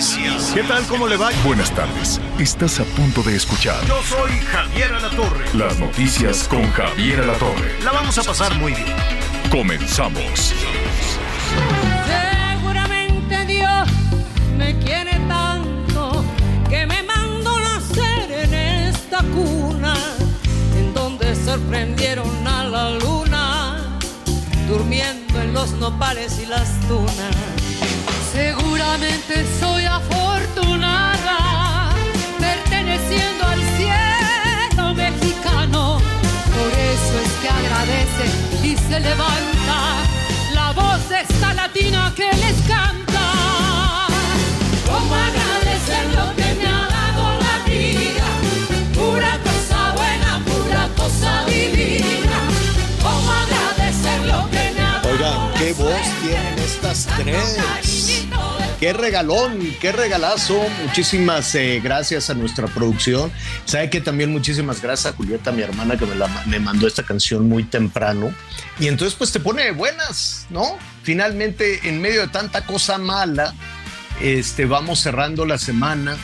Noticias. ¿Qué tal? ¿Cómo le va? Buenas tardes. Estás a punto de escuchar Yo soy Javier Alatorre. las noticias con Javier Alatorre. La vamos a pasar muy bien. Comenzamos. Seguramente Dios me quiere tanto que me mandó nacer en esta cuna en donde sorprendieron a la luna durmiendo en los nopales y las tunas. Seguramente soy afortunada perteneciendo al cielo mexicano. Por eso es que agradece y se levanta la voz de esta latina que les canta. ¿Cómo agradecer lo que me ha dado la vida? Pura cosa buena, pura cosa divina. ¿Cómo agradecer lo que me ha dado Oigan, qué voz tienen estas tres. Qué regalón, qué regalazo. Muchísimas eh, gracias a nuestra producción. Sabe que también muchísimas gracias a Julieta, mi hermana, que me, me mandó esta canción muy temprano. Y entonces pues te pone de buenas, ¿no? Finalmente, en medio de tanta cosa mala, este, vamos cerrando la semana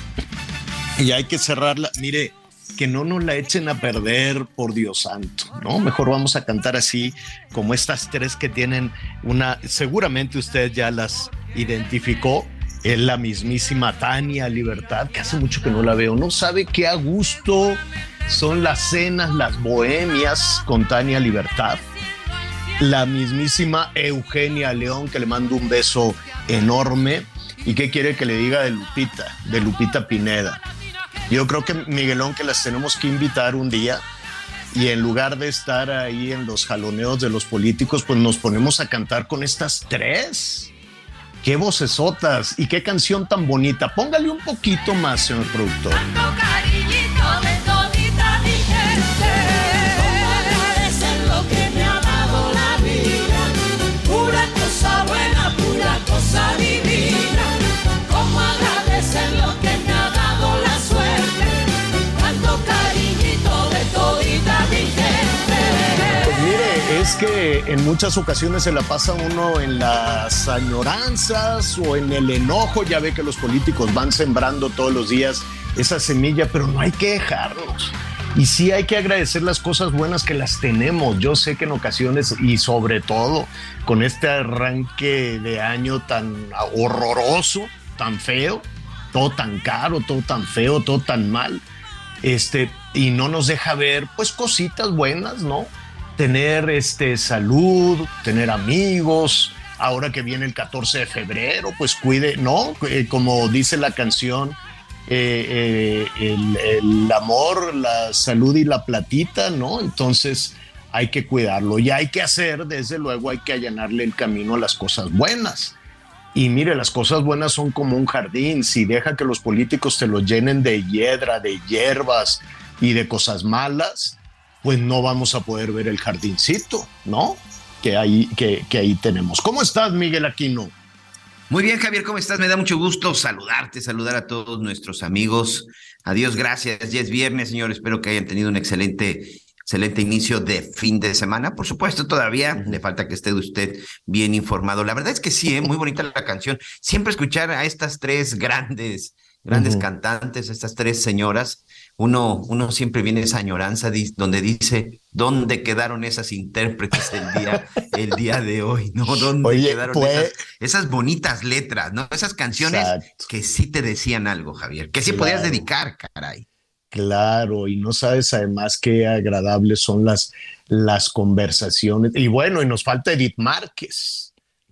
y hay que cerrarla. Mire, que no nos la echen a perder, por Dios santo, ¿no? Mejor vamos a cantar así, como estas tres que tienen una, seguramente usted ya las identificó, es la mismísima Tania Libertad, que hace mucho que no la veo, no sabe qué a gusto son las cenas, las bohemias con Tania Libertad la mismísima Eugenia León, que le mando un beso enorme. ¿Y qué quiere que le diga de Lupita, de Lupita Pineda? Yo creo que Miguelón que las tenemos que invitar un día y en lugar de estar ahí en los jaloneos de los políticos, pues nos ponemos a cantar con estas tres. Qué vocesotas y qué canción tan bonita. Póngale un poquito más, señor productor. Es que en muchas ocasiones se la pasa uno en las añoranzas o en el enojo. Ya ve que los políticos van sembrando todos los días esa semilla, pero no hay que dejarnos. Y sí hay que agradecer las cosas buenas que las tenemos. Yo sé que en ocasiones y sobre todo con este arranque de año tan horroroso, tan feo, todo tan caro, todo tan feo, todo tan mal, este, y no nos deja ver pues cositas buenas, ¿no? Tener este, salud, tener amigos, ahora que viene el 14 de febrero, pues cuide, ¿no? Eh, como dice la canción, eh, eh, el, el amor, la salud y la platita, ¿no? Entonces hay que cuidarlo y hay que hacer, desde luego, hay que allanarle el camino a las cosas buenas. Y mire, las cosas buenas son como un jardín. Si deja que los políticos te lo llenen de hiedra, de hierbas y de cosas malas, pues no vamos a poder ver el jardincito, ¿no? Que ahí, que, que ahí tenemos. ¿Cómo estás, Miguel Aquino? Muy bien, Javier, ¿cómo estás? Me da mucho gusto saludarte, saludar a todos nuestros amigos. Adiós, gracias. Ya es viernes, señor. Espero que hayan tenido un excelente, excelente inicio de fin de semana. Por supuesto, todavía le falta que esté usted bien informado. La verdad es que sí, ¿eh? muy bonita la canción. Siempre escuchar a estas tres grandes, grandes cantantes, estas tres señoras, uno, uno siempre viene esa añoranza donde dice, ¿dónde quedaron esas intérpretes el día, el día de hoy? ¿No? ¿Dónde Oye, quedaron pues- esas, esas bonitas letras, ¿no? Esas canciones Exacto. que sí te decían algo, Javier, que sí Claro. podías dedicar, caray. Claro, y no sabes además qué agradables son las, las conversaciones. Y bueno, y nos falta Edith Márquez,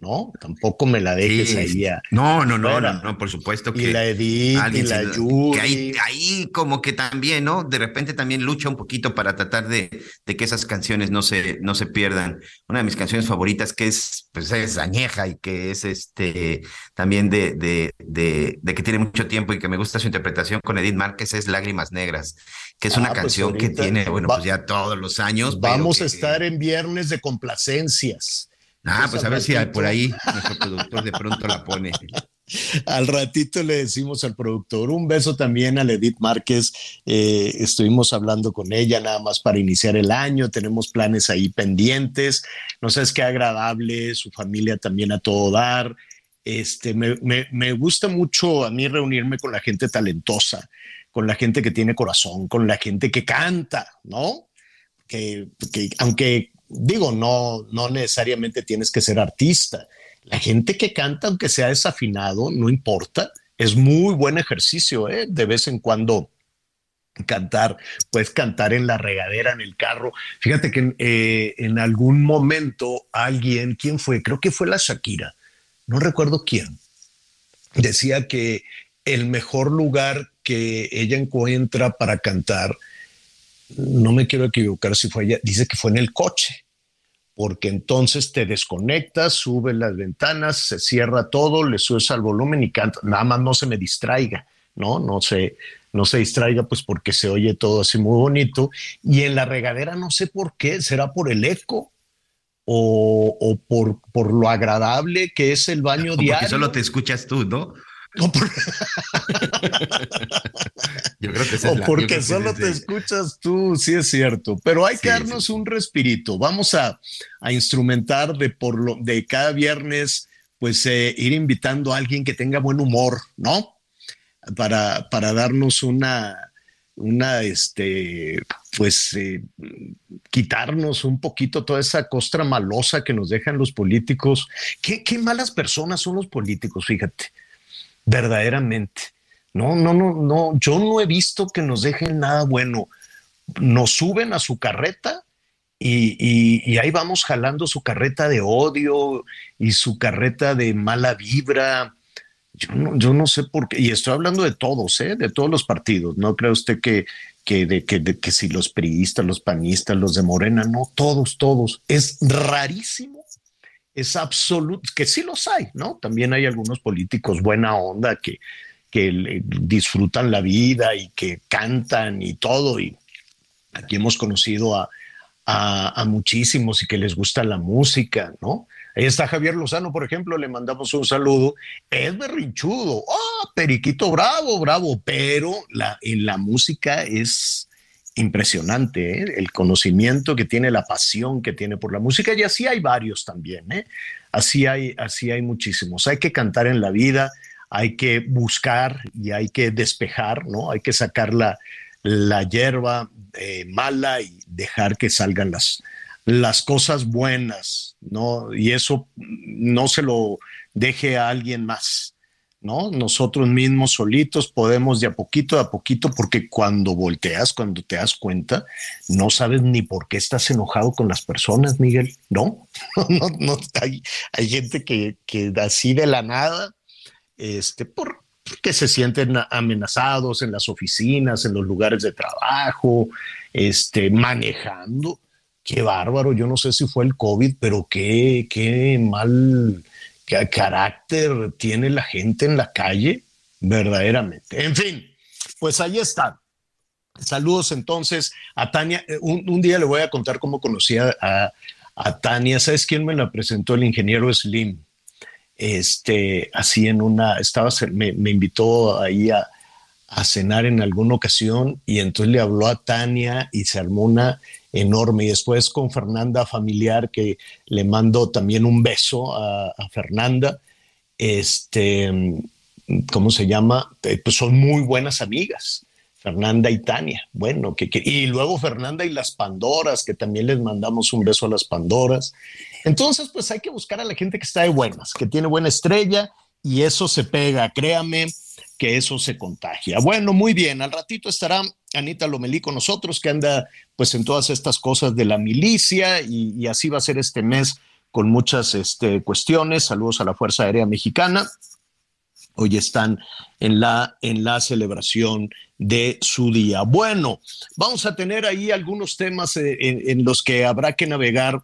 ¿no? Tampoco me la dejes ahí. no, no, no, no, no, por supuesto que. Y la Edith, y la Yuri. Que ahí, como que también, ¿no? De repente también lucha un poquito para tratar de, de, que esas canciones no se, no se pierdan. Una de mis canciones favoritas que es, pues es añeja y que es este también de, de, de, de que tiene mucho tiempo y que me gusta su interpretación con Edith Márquez es Lágrimas Negras, que es una ah, pues canción que tiene, bueno, pues ya todos los años. Vamos a estar en viernes de complacencias. Ah, pues a ver si por ahí nuestro productor de pronto la pone. Al ratito le decimos al productor un beso también a Edith Márquez. Eh, estuvimos hablando con ella nada más para iniciar el año. Tenemos planes ahí pendientes. No sabes qué agradable, su familia también a todo dar. Este, me, me gusta mucho a mí reunirme con la gente talentosa, con la gente que tiene corazón, con la gente que canta, ¿no? Que, que aunque digo, no, no necesariamente tienes que ser artista. La gente que canta, aunque sea desafinado, no importa. Es muy buen ejercicio, ¿eh? De vez en cuando cantar, puedes cantar en la regadera, en el carro. Fíjate que eh, en algún momento alguien, ¿quién fue? Creo que fue la Shakira, no recuerdo quién, decía que el mejor lugar que ella encuentra para cantar no me quiero equivocar si fue ella, dice que fue en el coche, porque entonces te desconectas, subes las ventanas, se cierra todo, le subes al volumen y canta, nada más no se me distraiga, ¿no? No se, no se distraiga, pues porque se oye todo así muy bonito. Y en la regadera no sé por qué, será por el eco. O, por, por lo agradable que es el baño diario. Porque solo te escuchas tú, ¿no? Yo creo que o porque solo te escuchas tú, sí es cierto, pero hay que darnos un respirito. Vamos a, instrumentar de por lo de cada viernes, pues eh, ir invitando a alguien que tenga buen humor, ¿no? Para, para darnos una, una, este, pues eh, quitarnos un poquito toda esa costra malosa que nos dejan los políticos. Qué, qué malas personas son los políticos, fíjate verdaderamente. No, no, no, no, yo no he visto que nos dejen nada bueno. Nos suben a su carreta y, ahí vamos jalando su carreta de odio y su carreta de mala vibra. Yo no, yo no sé por qué, y estoy hablando de todos, ¿eh? de todos los partidos. No cree usted que, que, de, que, que si los priistas, los panistas, los de Morena, no, todos, todos. Es rarísimo es absoluto, que sí los hay, ¿no? También hay algunos políticos buena onda que, que disfrutan la vida y que cantan y todo. Y aquí hemos conocido a, a, muchísimos y que les gusta la música, ¿no? Ahí está Javier Lozano, por ejemplo, le mandamos un saludo. Es berrinchudo, ¡ah, periquito bravo, bravo! Pero la, en la música es impresionante, ¿eh? el conocimiento que tiene, la pasión que tiene por la música, y así hay varios también, ¿eh? así, hay, así hay muchísimos. Hay que cantar en la vida, hay que buscar y hay que despejar, ¿no? Hay que sacar la, la hierba eh, mala y dejar que salgan las, las cosas buenas, ¿no? Y eso no se lo deje a alguien más. ¿No? Nosotros mismos solitos podemos de a poquito a poquito, porque cuando volteas, cuando te das cuenta, no sabes ni por qué estás enojado con las personas, Miguel, ¿no? no, no hay, hay, gente que, que así de la nada, este, por, que se sienten amenazados en las oficinas, en los lugares de trabajo, este, manejando. Qué bárbaro, yo no sé si fue el COVID, pero qué, qué mal qué carácter tiene la gente en la calle, verdaderamente. En fin, pues ahí está. Saludos entonces a Tania. Eh, un, día le voy a contar cómo conocí a, Tania. ¿Sabes quién me la presentó? El ingeniero Slim. Este, así en una, estaba, me, me invitó ahí a, a cenar en alguna ocasión y entonces le habló a Tania y se armó una enorme. Y después con Fernanda Familiar, que le mando también un beso a, Fernanda. Este, ¿cómo se llama? Eh, pues son muy buenas amigas. Fernanda y Tania. Bueno, que, y luego Fernanda y las Pandoras, que también les mandamos un beso a las Pandoras. Entonces, pues hay que buscar a la gente que está de buenas, que tiene buena estrella y eso se pega, créame que eso se contagia. Bueno, muy bien, al ratito estará Anita Lomelí con nosotros, que anda pues en todas estas cosas de la milicia y, así va a ser este mes con muchas este, cuestiones. Saludos a la Fuerza Aérea Mexicana. Hoy están en la, en la celebración de su día. Bueno, vamos a tener ahí algunos temas eh, en, los que habrá que navegar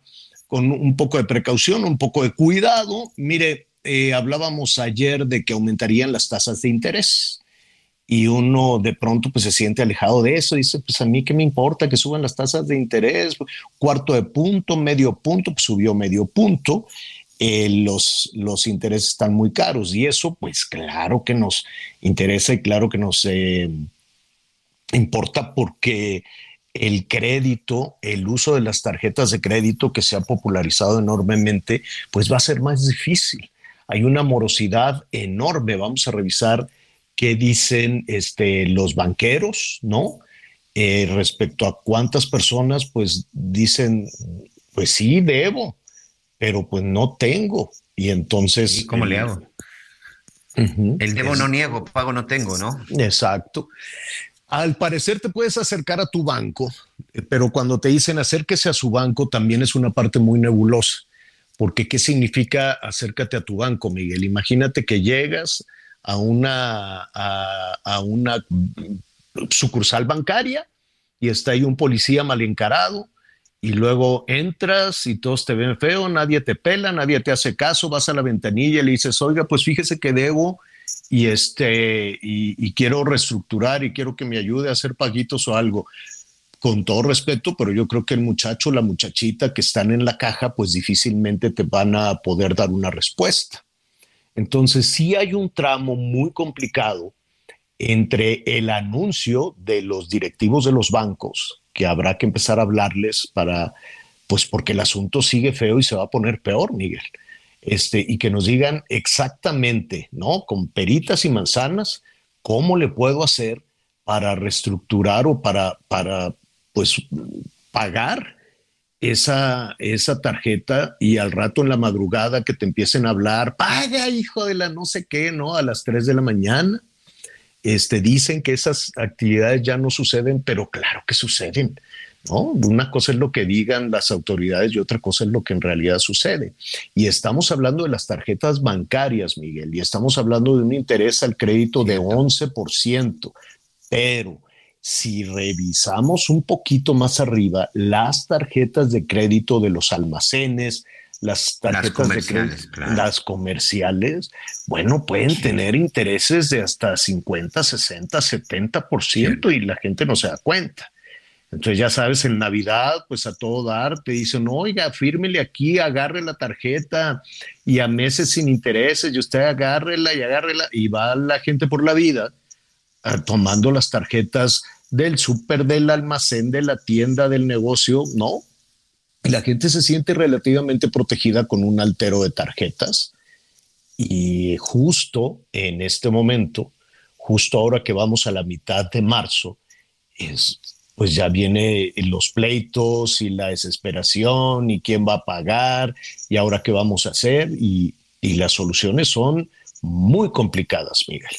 con un poco de precaución, un poco de cuidado. Mire, eh, hablábamos ayer de que aumentarían las tasas de interés y uno de pronto pues se siente alejado de eso, dice, pues a mí qué me importa que suban las tasas de interés, cuarto de punto, medio punto, pues subió medio punto, eh, los, los intereses están muy caros y eso pues claro que nos interesa y claro que nos eh, importa porque el crédito, el uso de las tarjetas de crédito que se ha popularizado enormemente, pues va a ser más difícil. Hay una morosidad enorme. Vamos a revisar qué dicen este, los banqueros, ¿no? Eh, respecto a cuántas personas pues dicen, pues sí, debo, pero pues no tengo. Y entonces... ¿Cómo le hago? el debo no niego, pago no tengo, ¿no? Exacto. Al parecer te puedes acercar a tu banco, pero cuando te dicen acérquese a su banco también es una parte muy nebulosa, porque ¿qué significa acércate a tu banco, Miguel? Imagínate que llegas, a una, a, una sucursal bancaria y está ahí un policía mal encarado y luego entras y todos te ven feo, nadie te pela, nadie te hace caso, vas a la ventanilla y le dices, oiga, pues fíjese que debo y, este, y, quiero reestructurar y quiero que me ayude a hacer paguitos o algo. Con todo respeto, pero yo creo que el muchacho, la muchachita que están en la caja, pues difícilmente te van a poder dar una respuesta. Entonces sí hay un tramo muy complicado entre el anuncio de los directivos de los bancos, que habrá que empezar a hablarles para, pues porque el asunto sigue feo y se va a poner peor, Miguel. Este, y que nos digan exactamente, ¿no? Con peritas y manzanas, cómo le puedo hacer para reestructurar o para, para pues, pagar esa, esa tarjeta y al rato en la madrugada que te empiecen a hablar, paga hijo de la no sé qué, ¿no? A las 3 de la mañana. Este, dicen que esas actividades ya no suceden, pero claro que suceden. ¿no? Una cosa es lo que digan las autoridades y otra cosa es lo que en realidad sucede. Y estamos hablando de las tarjetas bancarias, Miguel, y estamos hablando de un interés al crédito de 11%, pero si revisamos un poquito más arriba las tarjetas de crédito de los almacenes, las tarjetas de crédito, las comerciales, bueno, pueden tener intereses de hasta 50, 60, 70% y la gente no se da cuenta. Entonces, ya sabes, en Navidad, pues a todo dar, te dicen, oiga, fírmele aquí, agarre la tarjeta y a meses sin intereses, y usted agárrela y agárrela, y va la gente por la vida tomando las tarjetas del súper, del almacén, de la tienda, del negocio, no. La gente se siente relativamente protegida con un altero de tarjetas y justo en este momento, justo ahora que vamos a la mitad de marzo, es, pues ya viene los pleitos y la desesperación y quién va a pagar y ahora qué vamos a hacer y las soluciones son muy complicadas, Miguel.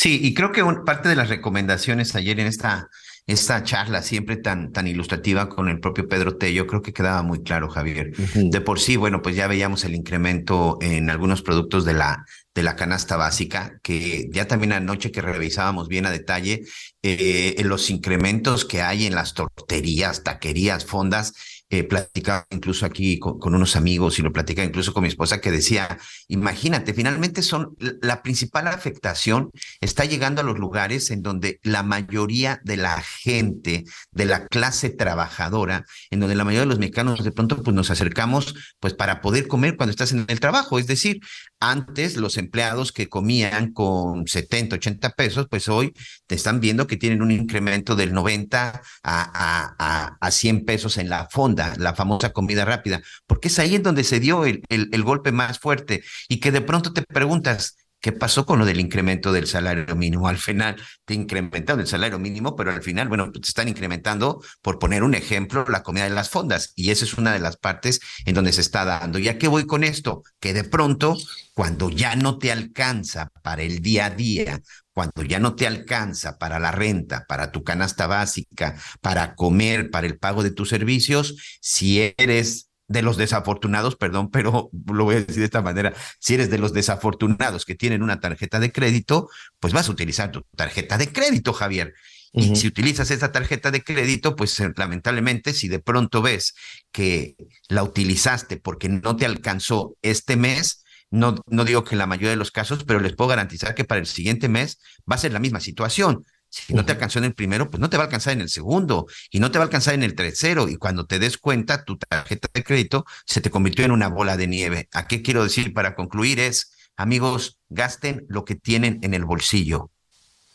Sí, y creo que parte de las recomendaciones ayer en esta, esta charla siempre tan, tan ilustrativa con el propio Pedro Tello, creo que quedaba muy claro, Javier. De por sí, bueno, pues ya veíamos el incremento en algunos productos de la, de la canasta básica, que ya también anoche que revisábamos bien a detalle, eh, los incrementos que hay en las torterías, taquerías, fondas, eh, platicaba incluso aquí con, unos amigos y lo platicaba incluso con mi esposa que decía, imagínate, finalmente son la principal afectación está llegando a los lugares en donde la mayoría de la gente, de la clase trabajadora, en donde la mayoría de los mexicanos de pronto pues nos acercamos pues para poder comer cuando estás en el trabajo, es decir, antes los empleados que comían con 70, 80 pesos, pues hoy te están viendo que tienen un incremento del 90 a, a, a 100 pesos en la fonda, la famosa comida rápida, porque es ahí en donde se dio el, el, golpe más fuerte y que de pronto te preguntas, ¿Qué pasó con lo del incremento del salario mínimo? Al final te incrementaron el salario mínimo, pero al final, bueno, te están incrementando, por poner un ejemplo, la comida de las fondas. Y esa es una de las partes en donde se está dando. ¿Y a qué voy con esto? Que de pronto, cuando ya no te alcanza para el día a día, cuando ya no te alcanza para la renta, para tu canasta básica, para comer, para el pago de tus servicios, si eres de los desafortunados, perdón, pero lo voy a decir de esta manera, si eres de los desafortunados que tienen una tarjeta de crédito, pues vas a utilizar tu tarjeta de crédito, Javier. Y si utilizas esa tarjeta de crédito, pues eh, lamentablemente, si de pronto ves que la utilizaste porque no te alcanzó este mes, no, no digo que en la mayoría de los casos, pero les puedo garantizar que para el siguiente mes va a ser la misma situación. Si no te alcanzó en el primero, pues no te va a alcanzar en el segundo y no te va a alcanzar en el tercero. Y cuando te des cuenta, tu tarjeta de crédito se te convirtió en una bola de nieve. ¿A qué quiero decir para concluir? Es, amigos, gasten lo que tienen en el bolsillo.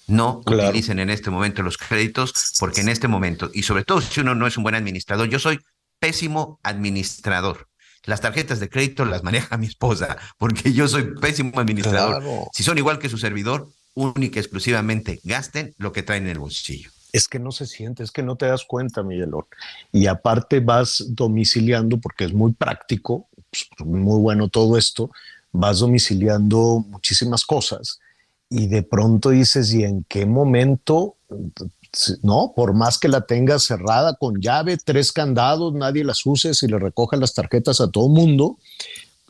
No utilicen en este momento los créditos, porque en este momento, y sobre todo si uno no es un buen administrador, yo soy pésimo administrador. Las tarjetas de crédito las maneja mi esposa, porque yo soy pésimo administrador. Si son igual que su servidor, única y exclusivamente gasten lo que traen en el bolsillo. Es que no se siente, es que no te das cuenta, Miguelón. Y aparte vas domiciliando, porque es muy práctico, pues, muy bueno todo esto, vas domiciliando muchísimas cosas y de pronto dices, ¿y en qué momento? No, por más que la tengas cerrada con llave, tres candados, nadie las use, si le recoge las tarjetas a todo mundo,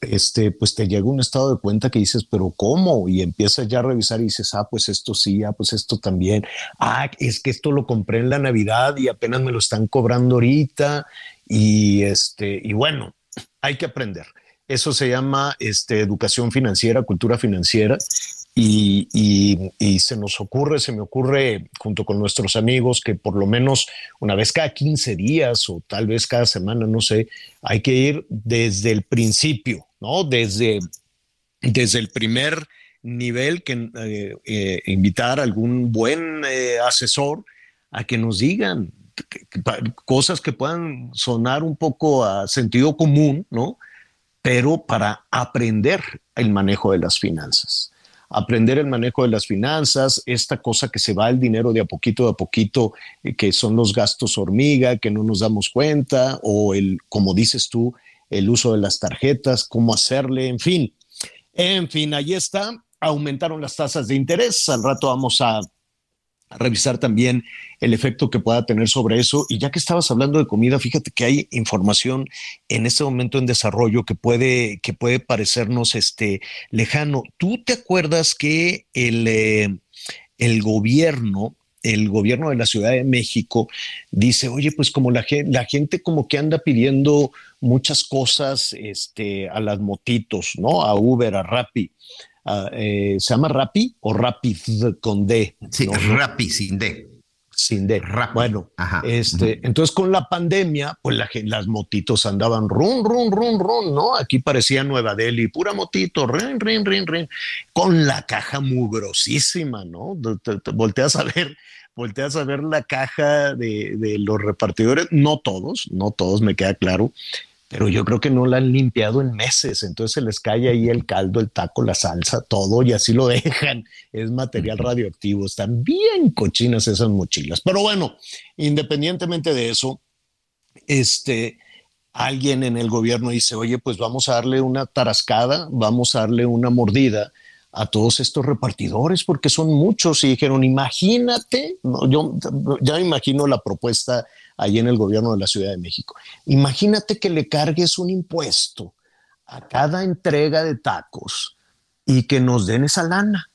este, pues te llega un estado de cuenta que dices, pero ¿cómo? Y empiezas ya a revisar y dices, ah, pues esto sí, ah, pues esto también. Ah, es que esto lo compré en la Navidad y apenas me lo están cobrando ahorita. Y este, y bueno, hay que aprender. Eso se llama este, educación financiera, cultura financiera. Y, se nos ocurre, se me ocurre junto con nuestros amigos que por lo menos una vez cada 15 días o tal vez cada semana, no sé, hay que ir desde el principio, ¿no? Desde, desde el primer nivel que eh, eh, invitar a algún buen eh, asesor a que nos digan cosas que puedan sonar un poco a sentido común, ¿no? Pero para aprender el manejo de las finanzas aprender el manejo de las finanzas, esta cosa que se va el dinero de a poquito a poquito, eh, que son los gastos hormiga, que no nos damos cuenta, o el, como dices tú, el uso de las tarjetas, cómo hacerle, en fin. En fin, ahí está. Aumentaron las tasas de interés. Al rato vamos a revisar también el efecto que pueda tener sobre eso. Y ya que estabas hablando de comida, fíjate que hay información en este momento en desarrollo que puede, que puede parecernos este, lejano. ¿Tú te acuerdas que el, eh, el gobierno el gobierno de la Ciudad de México dice, oye, pues como la gente, la gente como que anda pidiendo muchas cosas este, a las motitos, ¿no? A Uber, a Rappi. Eh, ¿se llama Rappi o Rapid con D? Sí, Rappi sin D. Sin D. Bueno, este, entonces con la pandemia, pues las motitos andaban run, run, run, run, ¿no? Aquí parecía Nueva Delhi, pura motito, rin, rin, rin, rin, con la caja mugrosísima, ¿no? volteas a ver volteas a ver la caja de, de, los repartidores, no todos, no todos, me queda claro, pero yo creo que no la han limpiado en meses, entonces se les cae ahí el caldo, el taco, la salsa, todo y así lo dejan. Es material radioactivo, están bien cochinas esas mochilas. Pero bueno, independientemente de eso, este, alguien en el gobierno dice, oye, pues vamos a darle una tarascada, vamos a darle una mordida a todos estos repartidores, porque son muchos, y dijeron, imagínate, yo ya imagino la propuesta ahí en el gobierno de la Ciudad de México. Imagínate que le cargues un impuesto a cada entrega de tacos y que nos den esa lana.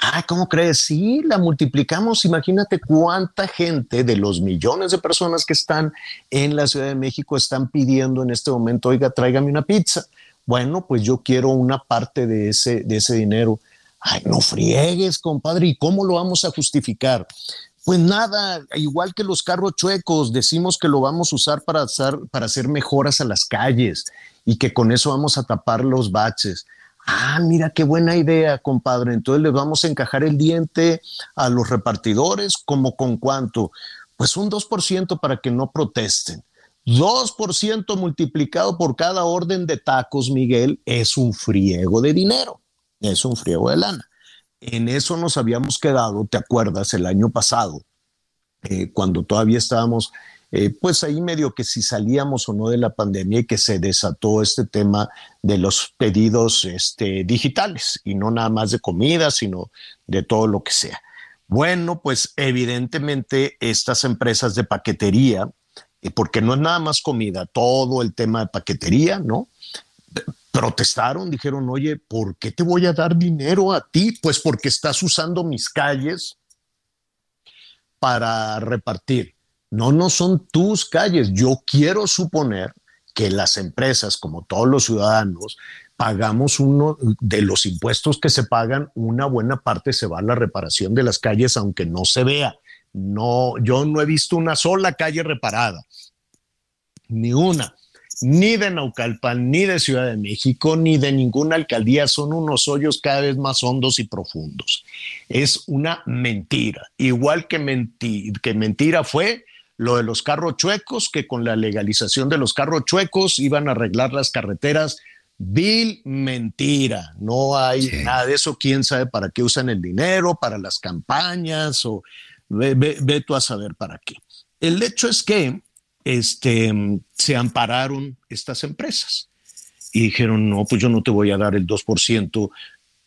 Ah, ¿cómo crees? Sí, la multiplicamos. Imagínate cuánta gente de los millones de personas que están en la Ciudad de México están pidiendo en este momento, oiga, tráigame una pizza. Bueno, pues yo quiero una parte de ese, de ese dinero. Ay, no friegues, compadre. ¿Y cómo lo vamos a justificar? Pues nada, igual que los carros chuecos, decimos que lo vamos a usar para hacer, para hacer mejoras a las calles y que con eso vamos a tapar los baches. Ah, mira qué buena idea, compadre. Entonces les vamos a encajar el diente a los repartidores, como con cuánto? Pues un 2% para que no protesten. 2% multiplicado por cada orden de tacos, Miguel, es un friego de dinero, es un friego de lana. En eso nos habíamos quedado, ¿te acuerdas? El año pasado, eh, cuando todavía estábamos, eh, pues ahí medio que si salíamos o no de la pandemia y que se desató este tema de los pedidos este, digitales y no nada más de comida, sino de todo lo que sea. Bueno, pues evidentemente estas empresas de paquetería porque no es nada más comida, todo el tema de paquetería, ¿no? Protestaron, dijeron, oye, ¿por qué te voy a dar dinero a ti? Pues porque estás usando mis calles para repartir. No, no son tus calles. Yo quiero suponer que las empresas, como todos los ciudadanos, pagamos uno de los impuestos que se pagan, una buena parte se va a la reparación de las calles, aunque no se vea. No, yo no he visto una sola calle reparada, ni una, ni de Naucalpan, ni de Ciudad de México, ni de ninguna alcaldía. Son unos hoyos cada vez más hondos y profundos. Es una mentira. Igual que, que mentira fue lo de los carros chuecos, que con la legalización de los carros chuecos iban a arreglar las carreteras Vil mentira, no hay nada de eso, quién sabe para qué usan el dinero, para las campañas o ve, tú a saber para qué. El hecho es que este, se ampararon estas empresas y dijeron, no, pues yo no te voy a dar el 2%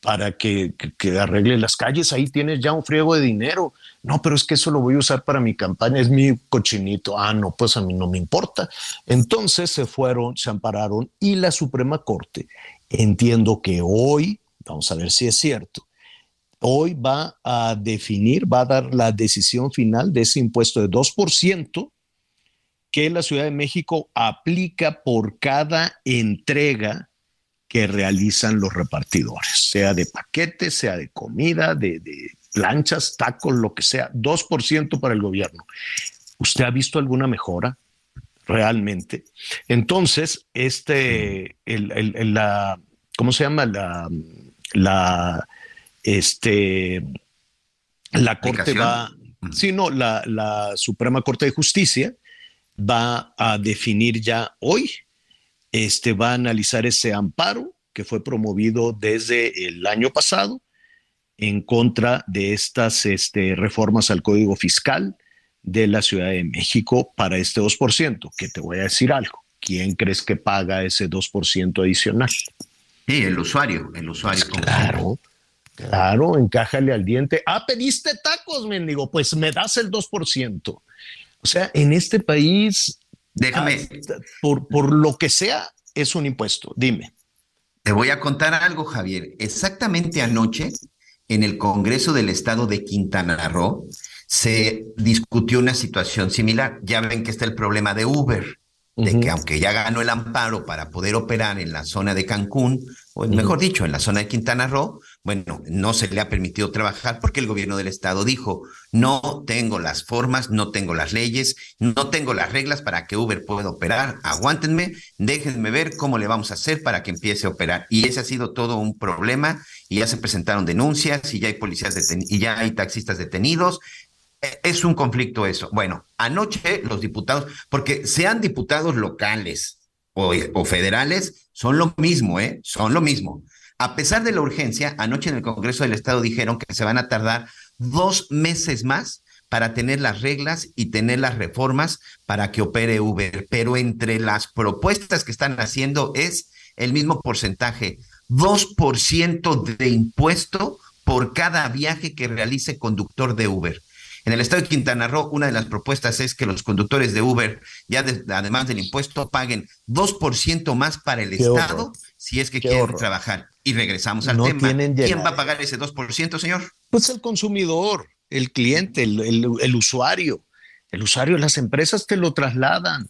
para que, arregle las calles, ahí tienes ya un friego de dinero. No, pero es que eso lo voy a usar para mi campaña, es mi cochinito. Ah, no, pues a mí no me importa. Entonces se fueron, se ampararon y la Suprema Corte, entiendo que hoy, vamos a ver si es cierto, hoy va a definir, va a dar la decisión final de ese impuesto de 2% que la Ciudad de México aplica por cada entrega que realizan los repartidores, sea de paquetes, sea de comida, de, planchas, tacos, lo que sea, 2% para el gobierno. ¿Usted ha visto alguna mejora realmente? Entonces, este, el, la, ¿cómo se llama? La, la, este, la Corte va, sí, no, la, la Suprema Corte de Justicia va a definir ya hoy este, va a analizar ese amparo que fue promovido desde el año pasado en contra de estas este, reformas al Código Fiscal de la Ciudad de México para este 2%, que te voy a decir algo. ¿Quién crees que paga ese 2% adicional? Sí, el usuario, el usuario. Pues claro, claro, encájale al diente. Ah, pediste tacos, mendigo, pues me das el 2%. O sea, en este país Déjame. Ah, por, por lo que sea, es un impuesto. Dime. Te voy a contar algo, Javier. Exactamente anoche, en el Congreso del Estado de Quintana Roo, se discutió una situación similar. Ya ven que está el problema de Uber, de que aunque ya ganó el amparo para poder operar en la zona de Cancún, o mejor dicho, en la zona de Quintana Roo, bueno, no se le ha permitido trabajar porque el gobierno del estado dijo, no tengo las formas, no tengo las leyes, no tengo las reglas para que Uber pueda operar, aguántenme, déjenme ver cómo le vamos a hacer para que empiece a operar. Y ese ha sido todo un problema y ya se presentaron denuncias y ya hay policías y ya hay taxistas detenidos. E, es un conflicto eso. Bueno, anoche los diputados, porque sean diputados locales o, o federales, son lo mismo, ¿eh? Son lo mismo a pesar de la urgencia, anoche en el Congreso del Estado dijeron que se van a tardar dos meses más para tener las reglas y tener las reformas para que opere Uber. Pero entre las propuestas que están haciendo es el mismo porcentaje, 2% de impuesto por cada viaje que realice conductor de Uber. En el estado de Quintana Roo, una de las propuestas es que los conductores de Uber, ya además del impuesto, paguen 2% más para el Estado si es que quieren trabajar. Y regresamos al tema. ¿Quién va a pagar ese 2%, señor? Pues el consumidor, el cliente, el, usuario. El usuario, las empresas te lo trasladan.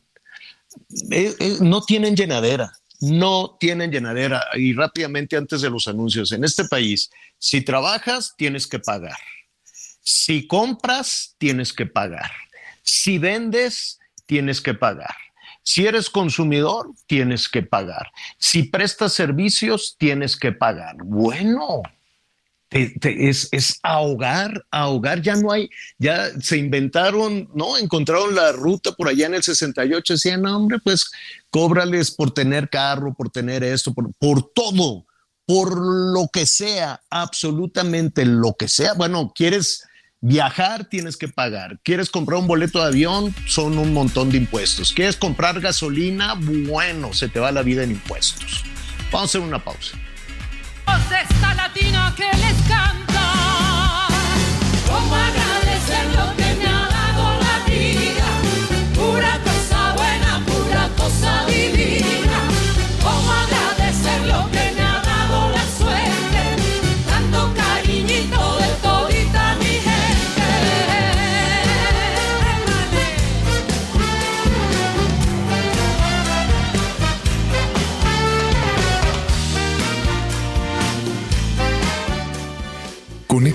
Eh, eh, no tienen llenadera, no tienen llenadera. Y rápidamente antes de los anuncios, en este país, si trabajas, tienes que pagar. Si compras, tienes que pagar. Si vendes, tienes que pagar. Si eres consumidor, tienes que pagar. Si prestas servicios, tienes que pagar. Bueno, es, ahogar, ahogar, ya no hay, ya se inventaron, ¿no? Encontraron la ruta por allá en el 68, decían, no, hombre, pues cóbrales por tener carro, por tener esto, por, por todo, por lo que sea, absolutamente lo que sea. Bueno, quieres Viajar tienes que pagar. ¿Quieres comprar un boleto de avión? Son un montón de impuestos. ¿Quieres comprar gasolina? Bueno, se te va la vida en impuestos. Vamos a hacer una pausa. Que les.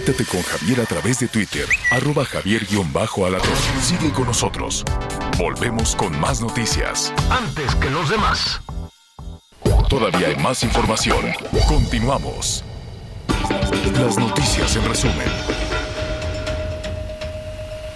Conéctate con Javier a través de Twitter, arroba javier-alatorre. Sigue con nosotros. Volvemos con más noticias. Antes que los demás. Todavía hay más información. Continuamos. Las noticias en resumen.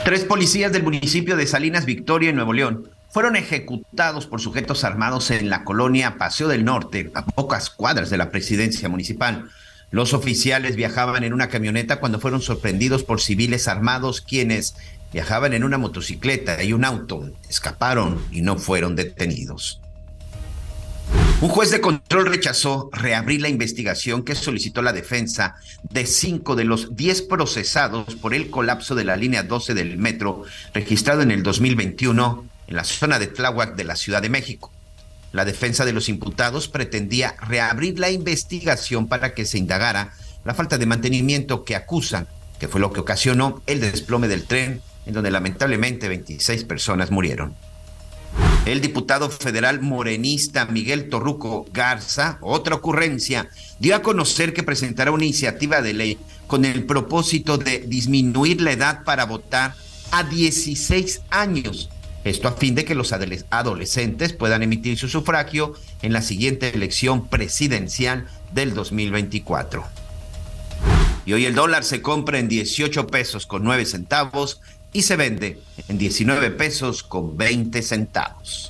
Tres policías del municipio de Salinas Victoria, en Nuevo León, fueron ejecutados por sujetos armados en la colonia Paseo del Norte, a pocas cuadras de la presidencia municipal. Los oficiales viajaban en una camioneta cuando fueron sorprendidos por civiles armados quienes viajaban en una motocicleta y un auto. Escaparon y no fueron detenidos. Un juez de control rechazó reabrir la investigación que solicitó la defensa de cinco de los diez procesados por el colapso de la línea 12 del metro registrado en el 2021 en la zona de Tláhuac de la Ciudad de México. La defensa de los imputados pretendía reabrir la investigación para que se indagara la falta de mantenimiento que acusan, que fue lo que ocasionó el desplome del tren, en donde lamentablemente 26 personas murieron. El diputado federal morenista Miguel Torruco Garza, otra ocurrencia, dio a conocer que presentará una iniciativa de ley con el propósito de disminuir la edad para votar a 16 años. Esto a fin de que los adolescentes puedan emitir su sufragio en la siguiente elección presidencial del 2024. Y hoy el dólar se compra en 18 pesos con 9 centavos y se vende en 19 pesos con 20 centavos.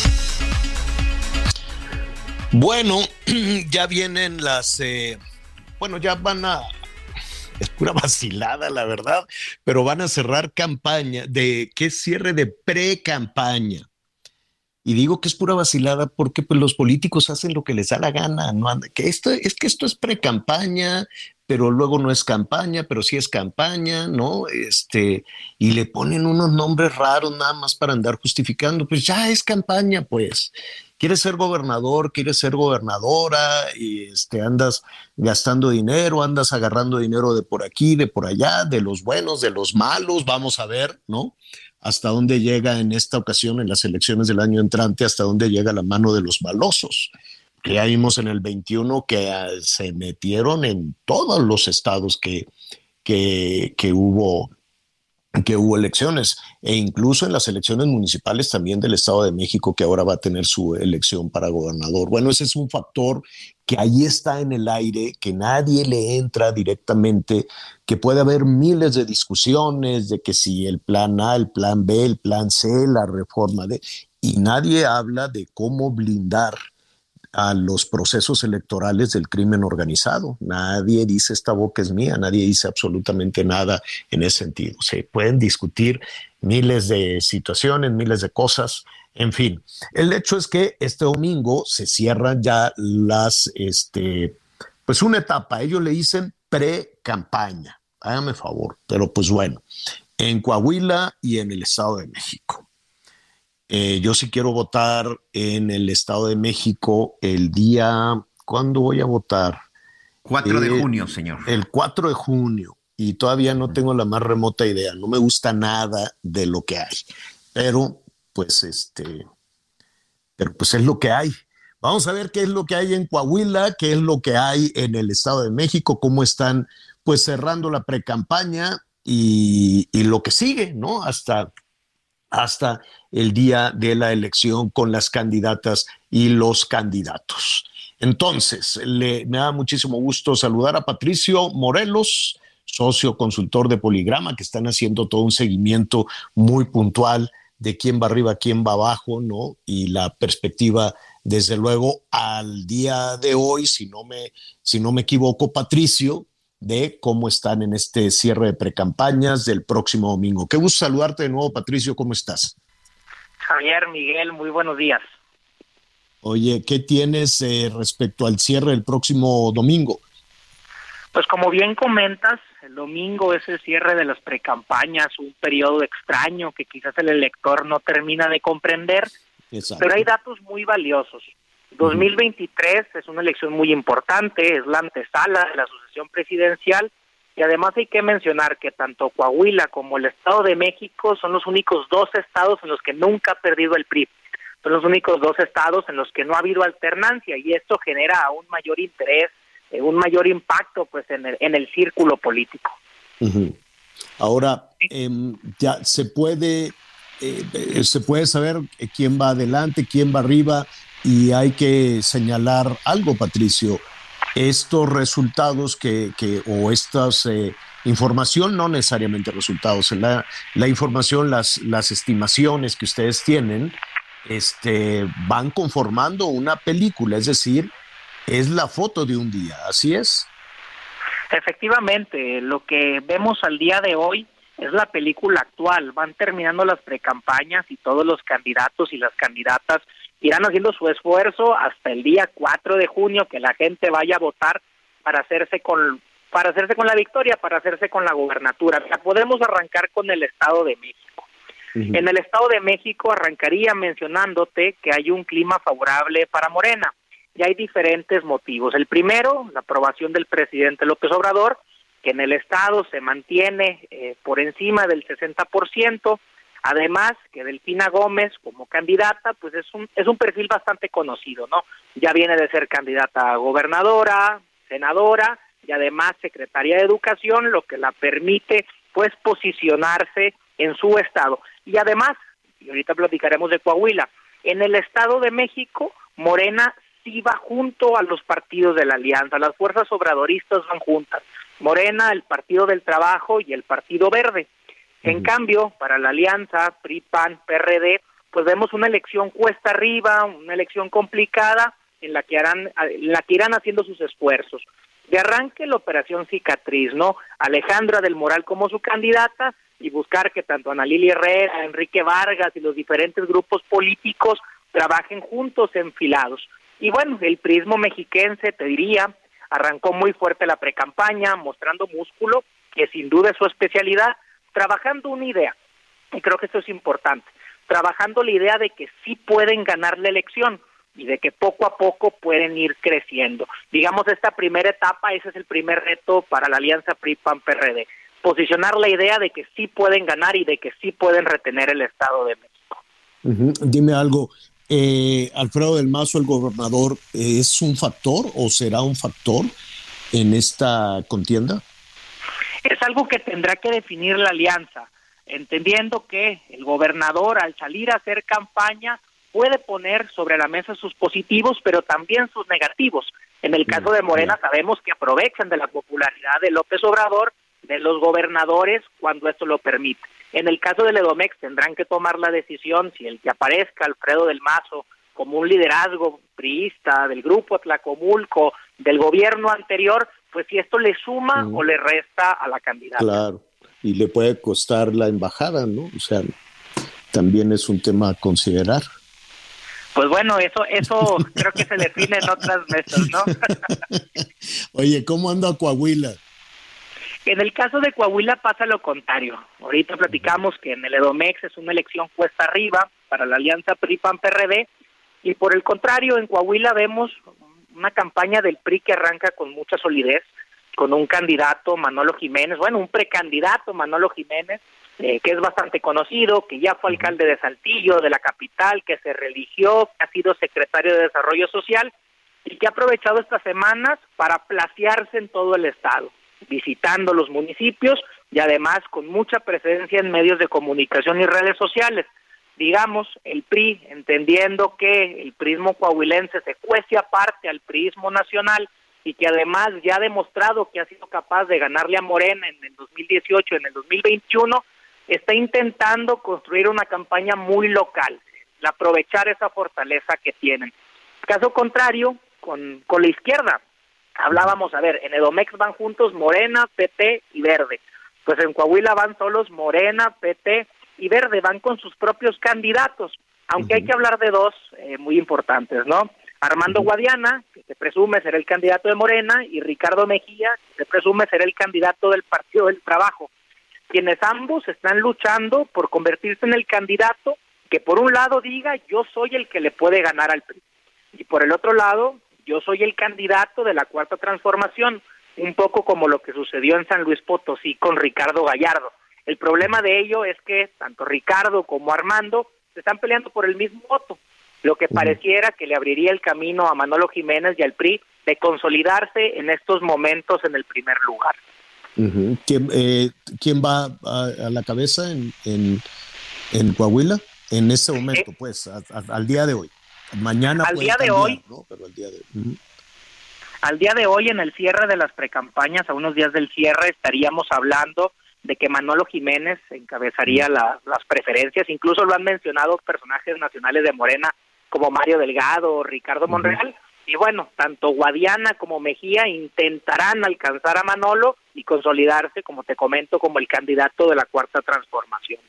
Bueno, ya vienen las, eh, bueno, ya van a, es pura vacilada, la verdad, pero van a cerrar campaña de, ¿qué cierre de pre-campaña? Y digo que es pura vacilada porque pues, los políticos hacen lo que les da la gana, no que esto es que esto es pre-campaña, pero luego no es campaña, pero sí es campaña, ¿no? Este, y le ponen unos nombres raros nada más para andar justificando, pues ya es campaña, pues quieres ser gobernador, quieres ser gobernadora y este, andas gastando dinero, andas agarrando dinero de por aquí, de por allá, de los buenos, de los malos, vamos a ver, ¿no? Hasta dónde llega en esta ocasión, en las elecciones del año entrante, hasta dónde llega la mano de los malosos. Que ya vimos en el 21 que ah, se metieron en todos los estados que, que, que hubo que hubo elecciones e incluso en las elecciones municipales también del Estado de México que ahora va a tener su elección para gobernador. Bueno, ese es un factor que ahí está en el aire, que nadie le entra directamente, que puede haber miles de discusiones de que si el plan A, el plan B, el plan C, la reforma de... Y nadie habla de cómo blindar a los procesos electorales del crimen organizado. Nadie dice esta boca es mía, nadie dice absolutamente nada en ese sentido. Se pueden discutir miles de situaciones, miles de cosas, en fin. El hecho es que este domingo se cierran ya las, este, pues una etapa, ellos le dicen pre-campaña, hágame favor, pero pues bueno, en Coahuila y en el Estado de México. Eh, yo sí quiero votar en el Estado de México el día, ¿cuándo voy a votar? 4 de eh, junio, señor. El 4 de junio. Y todavía no tengo la más remota idea. No me gusta nada de lo que hay. Pero, pues, este, pero pues es lo que hay. Vamos a ver qué es lo que hay en Coahuila, qué es lo que hay en el Estado de México, cómo están, pues, cerrando la precampaña y, y lo que sigue, ¿no? Hasta hasta el día de la elección con las candidatas y los candidatos. Entonces, le, me da muchísimo gusto saludar a Patricio Morelos, socio consultor de Poligrama, que están haciendo todo un seguimiento muy puntual de quién va arriba, quién va abajo, ¿no? Y la perspectiva, desde luego, al día de hoy, si no me, si no me equivoco, Patricio, de cómo están en este cierre de precampañas del próximo domingo. Qué gusto saludarte de nuevo, Patricio, ¿cómo estás? Javier, Miguel, muy buenos días. Oye, ¿qué tienes eh, respecto al cierre del próximo domingo? Pues como bien comentas, el domingo es el cierre de las precampañas, un periodo extraño que quizás el elector no termina de comprender, pero hay datos muy valiosos. 2023 es una elección muy importante, es la antesala de la presidencial y además hay que mencionar que tanto Coahuila como el Estado de México son los únicos dos estados en los que nunca ha perdido el PRI. Son los únicos dos estados en los que no ha habido alternancia y esto genera un mayor interés, eh, un mayor impacto pues en el, en el círculo político. Ahora, em, ya se puede, eh, se puede saber quién va adelante, quién va arriba y hay que señalar algo, Patricio estos resultados que, que o estas eh, información, no necesariamente resultados, la, la información, las, las estimaciones que ustedes tienen, este, van conformando una película, es decir, es la foto de un día, ¿así es? Efectivamente, lo que vemos al día de hoy es la película actual, van terminando las precampañas y todos los candidatos y las candidatas irán haciendo su esfuerzo hasta el día 4 de junio que la gente vaya a votar para hacerse con para hacerse con la victoria, para hacerse con la gubernatura. podemos arrancar con el Estado de México. En el Estado de México arrancaría mencionándote que hay un clima favorable para Morena. Y hay diferentes motivos. El primero, la aprobación del presidente López Obrador, que en el Estado se mantiene eh, por encima del 60%, Además, que Delfina Gómez como candidata, pues es un, es un perfil bastante conocido, ¿no? Ya viene de ser candidata a gobernadora, senadora y además secretaria de Educación, lo que la permite, pues, posicionarse en su estado. Y además, y ahorita platicaremos de Coahuila, en el Estado de México, Morena sí va junto a los partidos de la alianza, las fuerzas obradoristas van juntas. Morena, el Partido del Trabajo y el Partido Verde. En cambio, para la alianza PRI, PAN, PRD, pues vemos una elección cuesta arriba, una elección complicada en la que harán, en la que irán haciendo sus esfuerzos. De arranque la operación cicatriz, ¿no? Alejandra del Moral como su candidata y buscar que tanto Ana Lili Herrera, Enrique Vargas y los diferentes grupos políticos trabajen juntos enfilados. Y bueno, el prismo mexiquense, te diría, arrancó muy fuerte la precampaña, mostrando músculo, que sin duda es su especialidad, trabajando una idea, y creo que esto es importante, trabajando la idea de que sí pueden ganar la elección y de que poco a poco pueden ir creciendo. Digamos, esta primera etapa, ese es el primer reto para la alianza PRI-PAN-PRD, posicionar la idea de que sí pueden ganar y de que sí pueden retener el Estado de México. Dime algo, eh, Alfredo del Mazo, el gobernador, ¿es un factor o será un factor en esta contienda? Es algo que tendrá que definir la alianza, entendiendo que el gobernador al salir a hacer campaña puede poner sobre la mesa sus positivos, pero también sus negativos. En el caso de Morena sabemos que aprovechan de la popularidad de López Obrador, de los gobernadores, cuando esto lo permite. En el caso de Ledomex tendrán que tomar la decisión si el que aparezca Alfredo del Mazo como un liderazgo priista del grupo Tlacomulco, del gobierno anterior, pues si esto le suma o le resta a la candidata. Claro, y le puede costar la embajada, ¿no? O sea, también es un tema a considerar. Pues bueno, eso, eso creo que se define en otras mesas, ¿no? Oye, ¿cómo anda Coahuila? En el caso de Coahuila pasa lo contrario. Ahorita platicamos que en el Edomex es una elección cuesta arriba para la alianza PRI-PAN-PRD y por el contrario en Coahuila vemos una campaña del PRI que arranca con mucha solidez, con un candidato, Manolo Jiménez, bueno, un precandidato, Manolo Jiménez, eh, que es bastante conocido, que ya fue alcalde de Saltillo, de la capital, que se religió, que ha sido secretario de Desarrollo Social y que ha aprovechado estas semanas para placearse en todo el estado, visitando los municipios y además con mucha presencia en medios de comunicación y redes sociales digamos, el PRI, entendiendo que el prismo coahuilense se cuece aparte al prismo nacional y que además ya ha demostrado que ha sido capaz de ganarle a Morena en el 2018, en el 2021, está intentando construir una campaña muy local, aprovechar esa fortaleza que tienen. Caso contrario, con, con la izquierda, hablábamos, a ver, en Edomex van juntos Morena, PT y Verde. Pues en Coahuila van solos Morena, PT y Verde van con sus propios candidatos, aunque hay que hablar de dos eh, muy importantes, ¿no? Armando Guadiana, que se presume ser el candidato de Morena, y Ricardo Mejía, que se presume ser el candidato del Partido del Trabajo, quienes ambos están luchando por convertirse en el candidato que por un lado diga yo soy el que le puede ganar al PRI, y por el otro lado yo soy el candidato de la cuarta transformación, un poco como lo que sucedió en San Luis Potosí con Ricardo Gallardo. El problema de ello es que tanto Ricardo como Armando se están peleando por el mismo voto lo que pareciera que le abriría el camino a Manolo Jiménez y al PRI de consolidarse en estos momentos en el primer lugar. Eh, ¿Quién, va a, la cabeza en, en, Coahuila? En este momento, eh, pues, al día de hoy. Mañana al día de hoy, Al día de hoy, en el cierre de las precampañas, a unos días del cierre, estaríamos hablando de que Manolo Jiménez encabezaría las preferencias, incluso lo han mencionado personajes nacionales de Morena como Mario Delgado, Ricardo Monreal. Y bueno, tanto Guadiana como Mejía intentarán alcanzar a Manolo y consolidarse, como te comento, como el candidato de la cuarta transformación.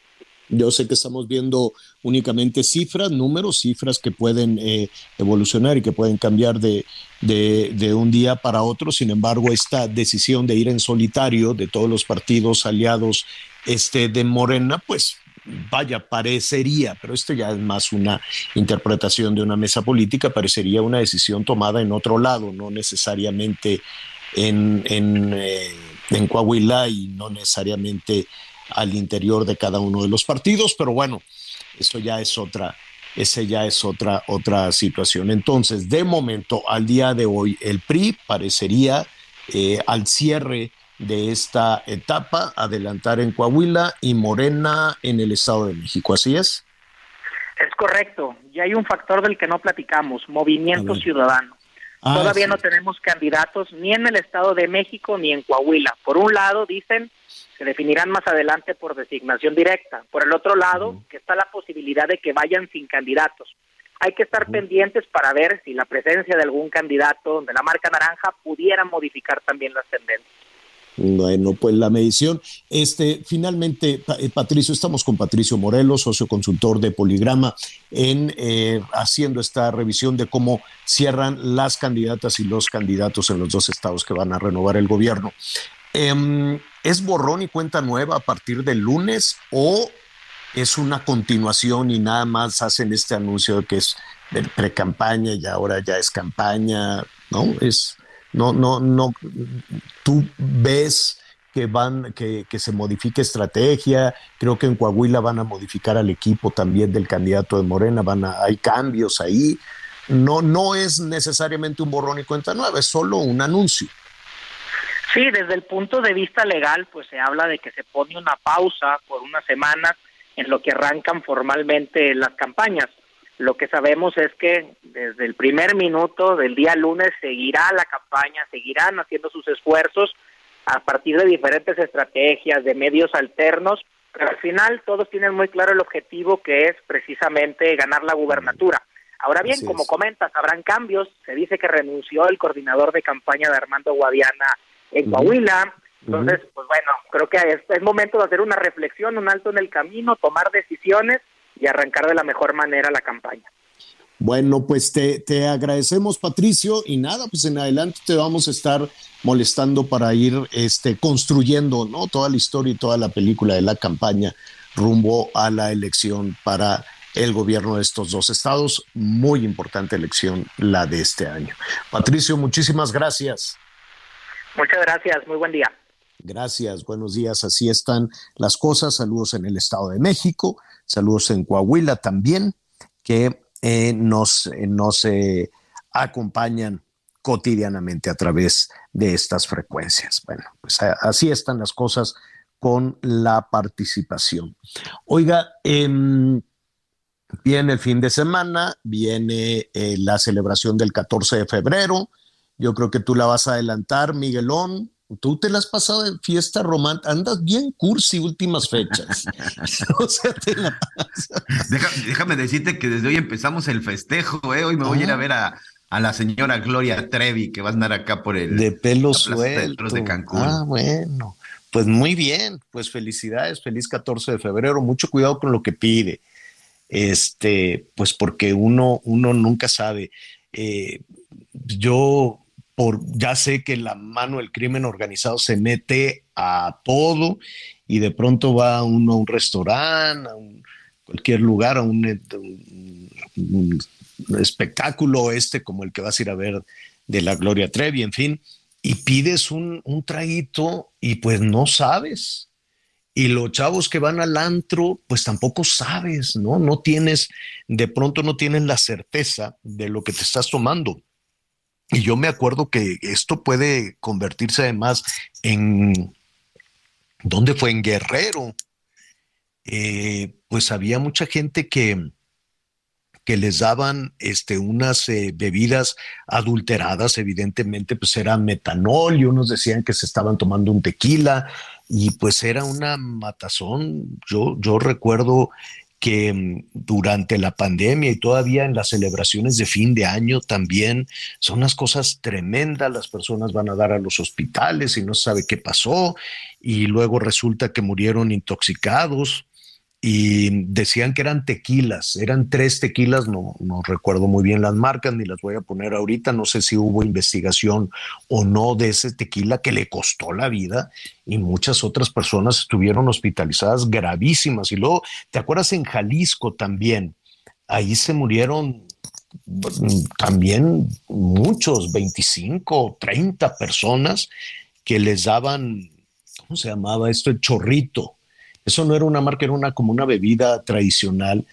Yo sé que estamos viendo únicamente cifras, números, cifras que pueden eh, evolucionar y que pueden cambiar de, de, un día para otro. Sin embargo, esta decisión de ir en solitario de todos los partidos aliados este, de Morena, pues vaya, parecería, pero esto ya es más una interpretación de una mesa política, parecería una decisión tomada en otro lado, no necesariamente en, en, eh, en Coahuila y no necesariamente al interior de cada uno de los partidos, pero bueno, eso ya es otra, esa ya es otra, otra situación. Entonces, de momento, al día de hoy, el PRI parecería eh, al cierre de esta etapa, adelantar en Coahuila y Morena en el Estado de México. ¿Así es? Es correcto. Y hay un factor del que no platicamos, movimiento ciudadano. Ah, Todavía no tenemos candidatos ni en el Estado de México ni en Coahuila. Por un lado, dicen, se definirán más adelante por designación directa. Por el otro lado, que está la posibilidad de que vayan sin candidatos. Hay que estar pendientes para ver si la presencia de algún candidato de la marca naranja pudiera modificar también las tendencias. Bueno, pues la medición. Este, finalmente, eh, Patricio, estamos con Patricio Morelos, socio consultor de Poligrama, en eh, haciendo esta revisión de cómo cierran las candidatas y los candidatos en los dos estados que van a renovar el gobierno. Em, ¿Es borrón y cuenta nueva a partir del lunes o es una continuación y nada más hacen este anuncio de que es pre-campaña y ahora ya es campaña? ¿No? Es no, no, no, tú ves que van, que, que, se modifique estrategia, creo que en Coahuila van a modificar al equipo también del candidato de Morena, van a, hay cambios ahí. No, no es necesariamente un borrón y cuenta nueva, es solo un anuncio. Sí, desde el punto de vista legal, pues se habla de que se pone una pausa por una semana en lo que arrancan formalmente las campañas. Lo que sabemos es que desde el primer minuto del día lunes seguirá la campaña, seguirán haciendo sus esfuerzos a partir de diferentes estrategias, de medios alternos, pero al final todos tienen muy claro el objetivo que es precisamente ganar la gubernatura. Ahora bien, como comentas, habrán cambios. Se dice que renunció el coordinador de campaña de Armando Guadiana en Coahuila. Entonces, pues bueno, creo que es, es momento de hacer una reflexión, un alto en el camino, tomar decisiones y arrancar de la mejor manera la campaña. Bueno, pues te, te, agradecemos, Patricio, y nada, pues en adelante te vamos a estar molestando para ir este, construyendo ¿no? toda la historia y toda la película de la campaña rumbo a la elección para el gobierno de estos dos estados. Muy importante elección la de este año. Patricio, muchísimas gracias. Muchas gracias, muy buen día. Gracias, buenos días. Así están las cosas. Saludos en el Estado de México. Saludos en Coahuila también, que eh, nos, eh, nos eh, acompañan cotidianamente a través de estas frecuencias. Bueno, pues así están las cosas con la participación. Oiga, em, viene el fin de semana, viene la celebración del 14 de febrero. Yo creo que tú la vas a adelantar, Miguelón. Tú te la has pasado de fiesta romántica, andas bien cursi últimas fechas. o sea, te la déjame decirte que desde hoy empezamos el festejo, ¿eh? Hoy me voy a ir a ah. ver a, a, la señora Gloria Trevi, que va a andar acá por el... De pelo suelto. De Cancún. Ah, bueno. Pues muy bien, pues felicidades, feliz 14 de febrero, mucho cuidado con lo que pide, este, pues porque uno, uno nunca sabe. eh, yo por, ya sé que la mano del crimen organizado se mete a todo y de pronto va uno a un restaurante, a cualquier lugar, a un, espectáculo este como el que vas a ir a ver de la Gloria Trevi, en fin, y pides un, un traguito y pues no sabes. Y los chavos que van al antro, pues tampoco sabes, ¿no? No tienes, de pronto no tienen la certeza de lo que te estás tomando. Y yo me acuerdo que esto puede convertirse además en, ¿dónde fue? En Guerrero. Eh, pues había mucha gente que, que les daban este, unas eh, bebidas adulteradas, evidentemente, pues era metanol y unos decían que se estaban tomando un tequila y pues era una matazón. Yo, yo recuerdo que mm, durante la pandemia y todavía en las celebraciones de fin de año también son unas cosas tremendas, las personas van a dar a los hospitales y no sabe qué pasó y luego resulta que murieron intoxicados y decían que eran tequilas, eran tres tequilas, no, no recuerdo muy bien las marcas ni las voy a poner ahorita, no sé si hubo investigación o no de ese tequila que le costó la vida y muchas otras personas estuvieron hospitalizadas gravísimas. Y luego, ¿te acuerdas en Jalisco también? Ahí se murieron mm, también muchos, 25, 30 personas que les daban, ¿cómo se llamaba esto? El chorrito eso no era una marca, era una, como una bebida tradicional.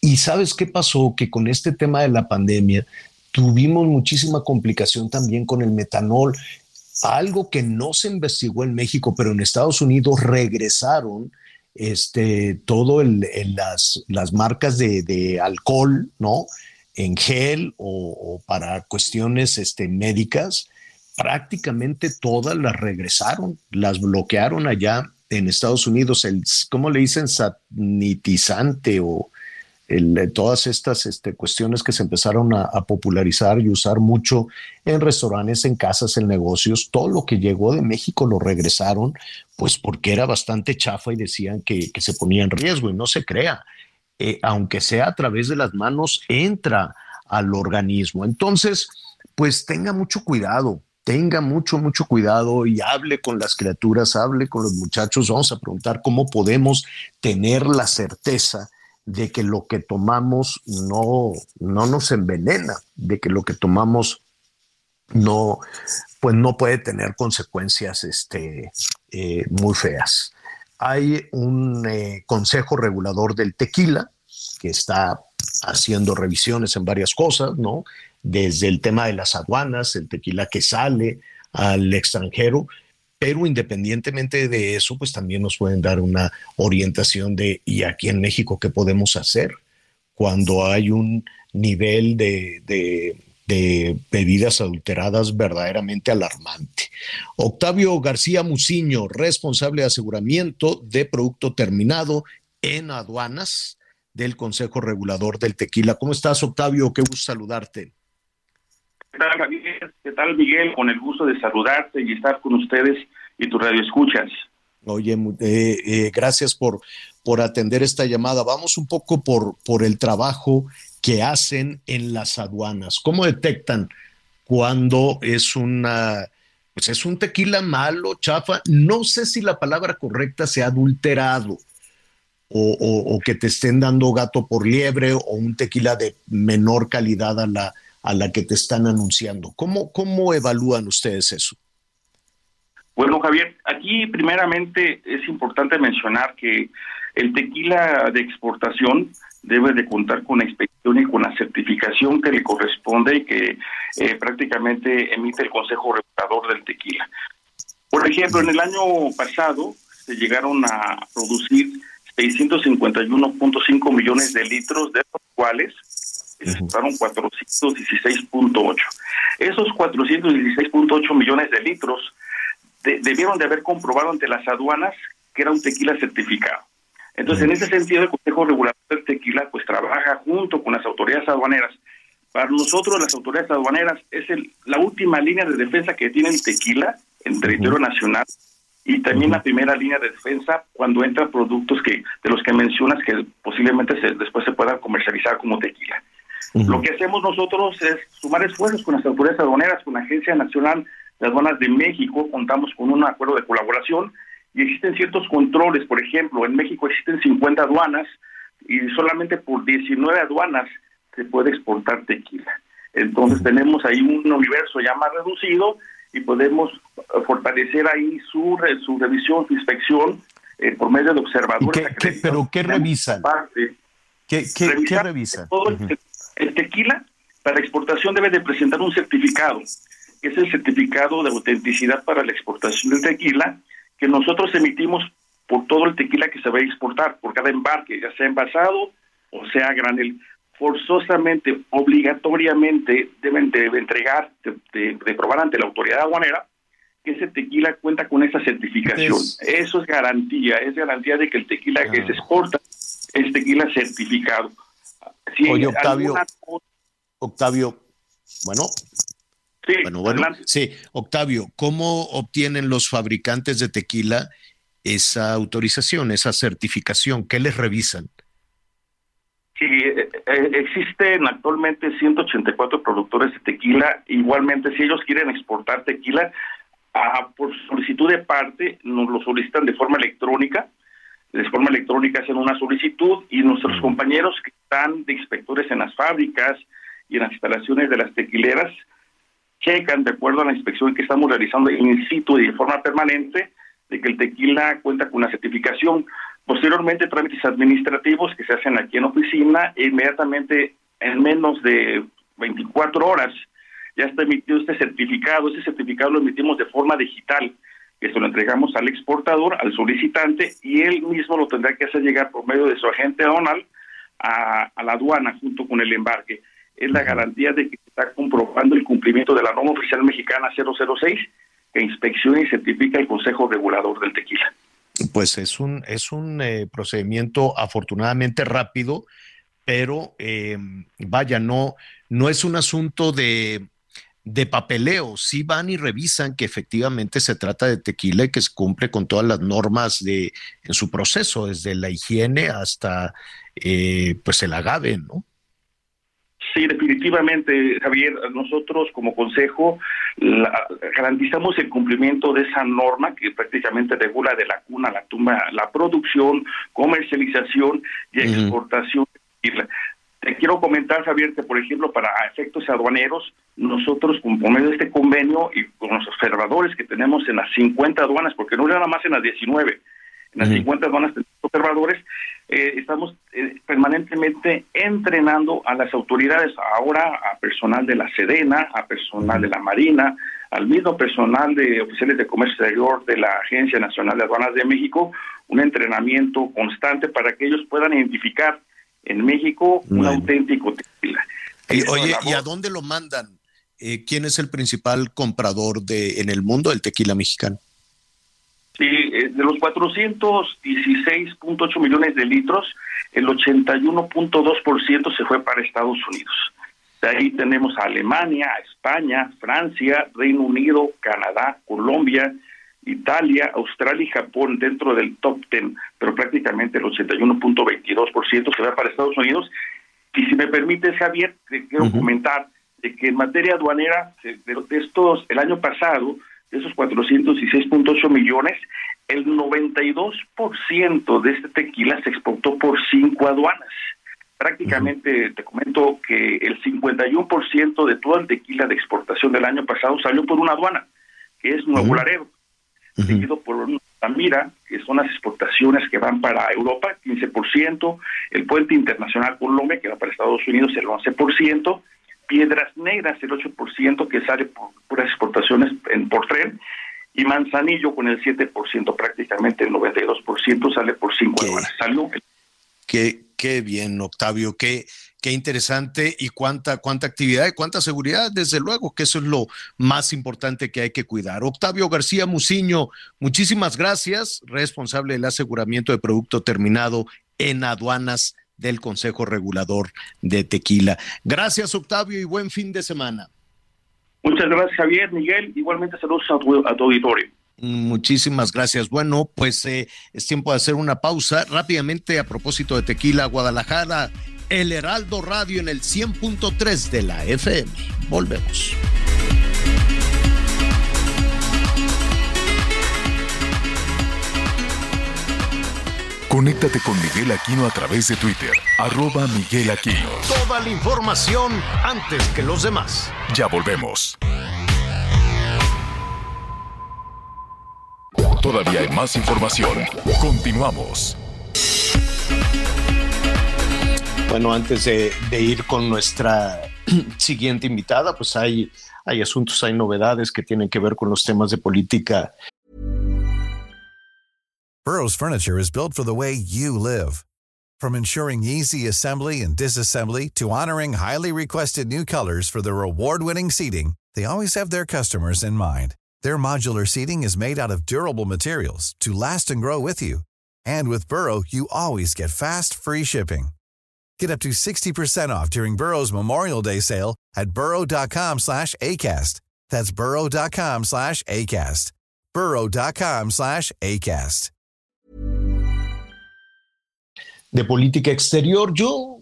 Y sabes qué pasó? Que con este tema de la pandemia tuvimos muchísima complicación también con el metanol, algo que no se investigó en México, pero en Estados Unidos regresaron este, todo el, las, las, marcas de, alcohol, ¿no? En gel o, o, para cuestiones este, médicas, prácticamente todas las regresaron, las bloquearon allá en Estados Unidos, el, ¿cómo le dicen? Sanitizante o el, todas estas este, cuestiones que se empezaron a, popularizar y usar mucho en restaurantes, en casas, en negocios, todo lo que llegó de México lo regresaron, pues porque era bastante chafa y decían que, se ponía en riesgo y no se crea. Eh, aunque sea a través de las manos, entra al organismo. Entonces, pues tenga mucho cuidado tenga mucho, mucho cuidado y hable con las criaturas, hable con los muchachos. Vamos a preguntar cómo podemos tener la certeza de que lo que tomamos no, no nos envenena, de que lo que tomamos no, pues no puede tener consecuencias este, eh, muy feas. Hay un eh, consejo regulador del tequila que está haciendo revisiones en varias cosas, ¿no? Desde el tema de las aduanas, el tequila que sale al extranjero, pero independientemente de eso, pues también nos pueden dar una orientación de, ¿y aquí en México qué podemos hacer cuando hay un nivel de, de, bebidas adulteradas verdaderamente alarmante? Octavio García Muciño, responsable de aseguramiento de producto terminado en aduanas del Consejo Regulador del Tequila. ¿Cómo estás, Octavio? Qué gusto saludarte. ¿Qué tal, Javier? ¿Qué tal, Miguel? Con el gusto de saludarte y estar con ustedes y tu radio escuchas. Oye, eh, eh, gracias por, por atender esta llamada. Vamos un poco por, por el trabajo que hacen en las aduanas. ¿Cómo detectan cuando es una, pues es un tequila malo, chafa? No sé si la palabra correcta sea adulterado. O, o, que te estén dando gato por liebre o un tequila de menor calidad a la, a la que te están anunciando. ¿Cómo, cómo evalúan ustedes eso? Bueno, Javier, aquí primeramente es importante mencionar que el tequila de exportación debe de contar con la inspección y con la certificación que le corresponde y que eh, prácticamente emite el Consejo Regulador del Tequila. Por ejemplo, en el año pasado se llegaron a producir 651.5 millones de litros, de los cuales ejecutaron 416.8. Esos 416.8 millones de litros debieron de haber comprobado ante las aduanas que era un tequila certificado. Entonces, en ese sentido, el Consejo Regulador del Tequila pues trabaja junto con las autoridades aduaneras. Para nosotros, las autoridades aduaneras es el, la última línea de defensa que tiene el tequila en territorio nacional y también la primera línea de defensa cuando entran productos que de los que mencionas que posiblemente se, después se puedan comercializar como tequila. Lo que hacemos nosotros es sumar esfuerzos con las autoridades aduaneras, con la Agencia Nacional de Aduanas de México, contamos con un acuerdo de colaboración y existen ciertos controles, por ejemplo, en México existen 50 aduanas y solamente por 19 aduanas se puede exportar tequila. Entonces tenemos ahí un universo ya más reducido y podemos fortalecer ahí su, su revisión, su inspección eh, por medio de observadores. ¿Pero qué revisan? ¿Qué, qué, revisan? el, tequila para exportación debe de presentar un certificado, que es el certificado de autenticidad para la exportación del tequila, que nosotros emitimos por todo el tequila que se va a exportar, por cada embarque, ya sea envasado o sea granel forzosamente, obligatoriamente deben de entregar, de, probar ante la autoridad aduanera que ese tequila cuenta con esa certificación. Eso es garantía, es garantía de que el tequila que se exporta es tequila certificado. Oye, Octavio, Octavio, bueno, Sí, bueno, bueno, sí, Octavio, ¿cómo obtienen los fabricantes de tequila esa autorización, esa certificación? ¿Qué les revisan? Sí, eh, eh, existen actualmente 184 productores de tequila. Igualmente, si ellos quieren exportar tequila, ah, por solicitud de parte, nos lo solicitan de forma electrónica. De forma electrónica hacen una solicitud y nuestros compañeros que están de inspectores en las fábricas y en las instalaciones de las tequileras checan, de acuerdo a la inspección que estamos realizando in situ y de forma permanente, de que el tequila cuenta con una certificación. Posteriormente, trámites administrativos que se hacen aquí en oficina, e inmediatamente en menos de 24 horas ya está emitido este certificado. Este certificado lo emitimos de forma digital, que se lo entregamos al exportador, al solicitante, y él mismo lo tendrá que hacer llegar por medio de su agente aduanal a, a la aduana junto con el embarque. Es la garantía de que está comprobando el cumplimiento de la norma oficial mexicana 006 que inspecciona y certifica el Consejo Regulador del Tequila pues es un, es un eh, procedimiento afortunadamente rápido, pero eh, vaya, no, no es un asunto de, de papeleo, sí van y revisan que efectivamente se trata de tequila y que se cumple con todas las normas de en su proceso, desde la higiene hasta eh, pues el agave, ¿no? Sí, definitivamente, Javier. Nosotros como consejo garantizamos el cumplimiento de esa norma que prácticamente regula de la cuna a la tumba la producción, comercialización y exportación. Te quiero comentar, Javier, que por ejemplo para efectos aduaneros, nosotros con medio de este convenio y con los observadores que tenemos en las 50 aduanas, porque no nada más en las 19, en las 50 aduanas tenemos observadores, eh, estamos eh, permanentemente entrenando a las autoridades, ahora a personal de la Sedena, a personal de la Marina, al mismo personal de oficiales de comercio exterior de la Agencia Nacional de Aduanas de México, un entrenamiento constante para que ellos puedan identificar en México un auténtico tequila. Y, oye, ¿y a dónde lo mandan? Eh, ¿Quién es el principal comprador de en el mundo del tequila mexicano? Sí, eh, de los 416.8 millones de litros, el 81.2% se fue para Estados Unidos. De ahí tenemos a Alemania, a España, Francia, Reino Unido, Canadá, Colombia, Italia, Australia y Japón dentro del top 10, pero prácticamente el 81.22% se va para Estados Unidos. Y si me permite, Javier, quiero comentar de que en materia aduanera, de estos, el año pasado, de esos 416.8 millones, el 92% de este tequila se exportó por cinco aduanas. Prácticamente te comento que el 51% de todo el tequila de exportación del año pasado salió por una aduana, que es Nuevo Laredo, seguido por Tamira, que son las exportaciones que van para Europa, 15%, el puente internacional Colombia, que va para Estados Unidos, el 11%, Piedras Negras, el 8% que sale por puras exportaciones en, por tren, y Manzanillo con el 7%, prácticamente el 92% sale por 5 dólares. Salió. Qué, qué bien, Octavio, qué, qué interesante y cuánta, cuánta actividad y cuánta seguridad, desde luego, que eso es lo más importante que hay que cuidar. Octavio García Muciño, muchísimas gracias, responsable del aseguramiento de producto terminado en aduanas del Consejo Regulador de Tequila. Gracias, Octavio, y buen fin de semana. Muchas gracias, Javier, Miguel. Igualmente saludos a tu, auditorio. Muchísimas gracias. Bueno, pues eh, es tiempo de hacer una pausa. Rápidamente, a propósito de tequila, Guadalajara El Heraldo Radio en el 100.3 de la FM. Volvemos. Conéctate con Miguel Aquino a través de Twitter, arroba Miguel Aquino. Toda la información antes que los demás. Ya volvemos. Todavía hay más información. Continuamos. Bueno, antes de, de, ir con nuestra siguiente invitada, pues hay, hay asuntos, hay novedades que tienen que ver con los temas de política Burroughs Furniture is built for the way you live. From ensuring easy assembly and disassembly to honoring highly requested new colors for their award-winning seating, they always have their customers in mind. Their modular seating is made out of durable materials to last and grow with you. And with Burrow, you always get fast, free shipping. Get up to 60% off during Burrow's Memorial Day sale at burrow.com slash ACAST. That's burrow.com slash ACAST. burrow.com slash ACAST. de política exterior. Yo,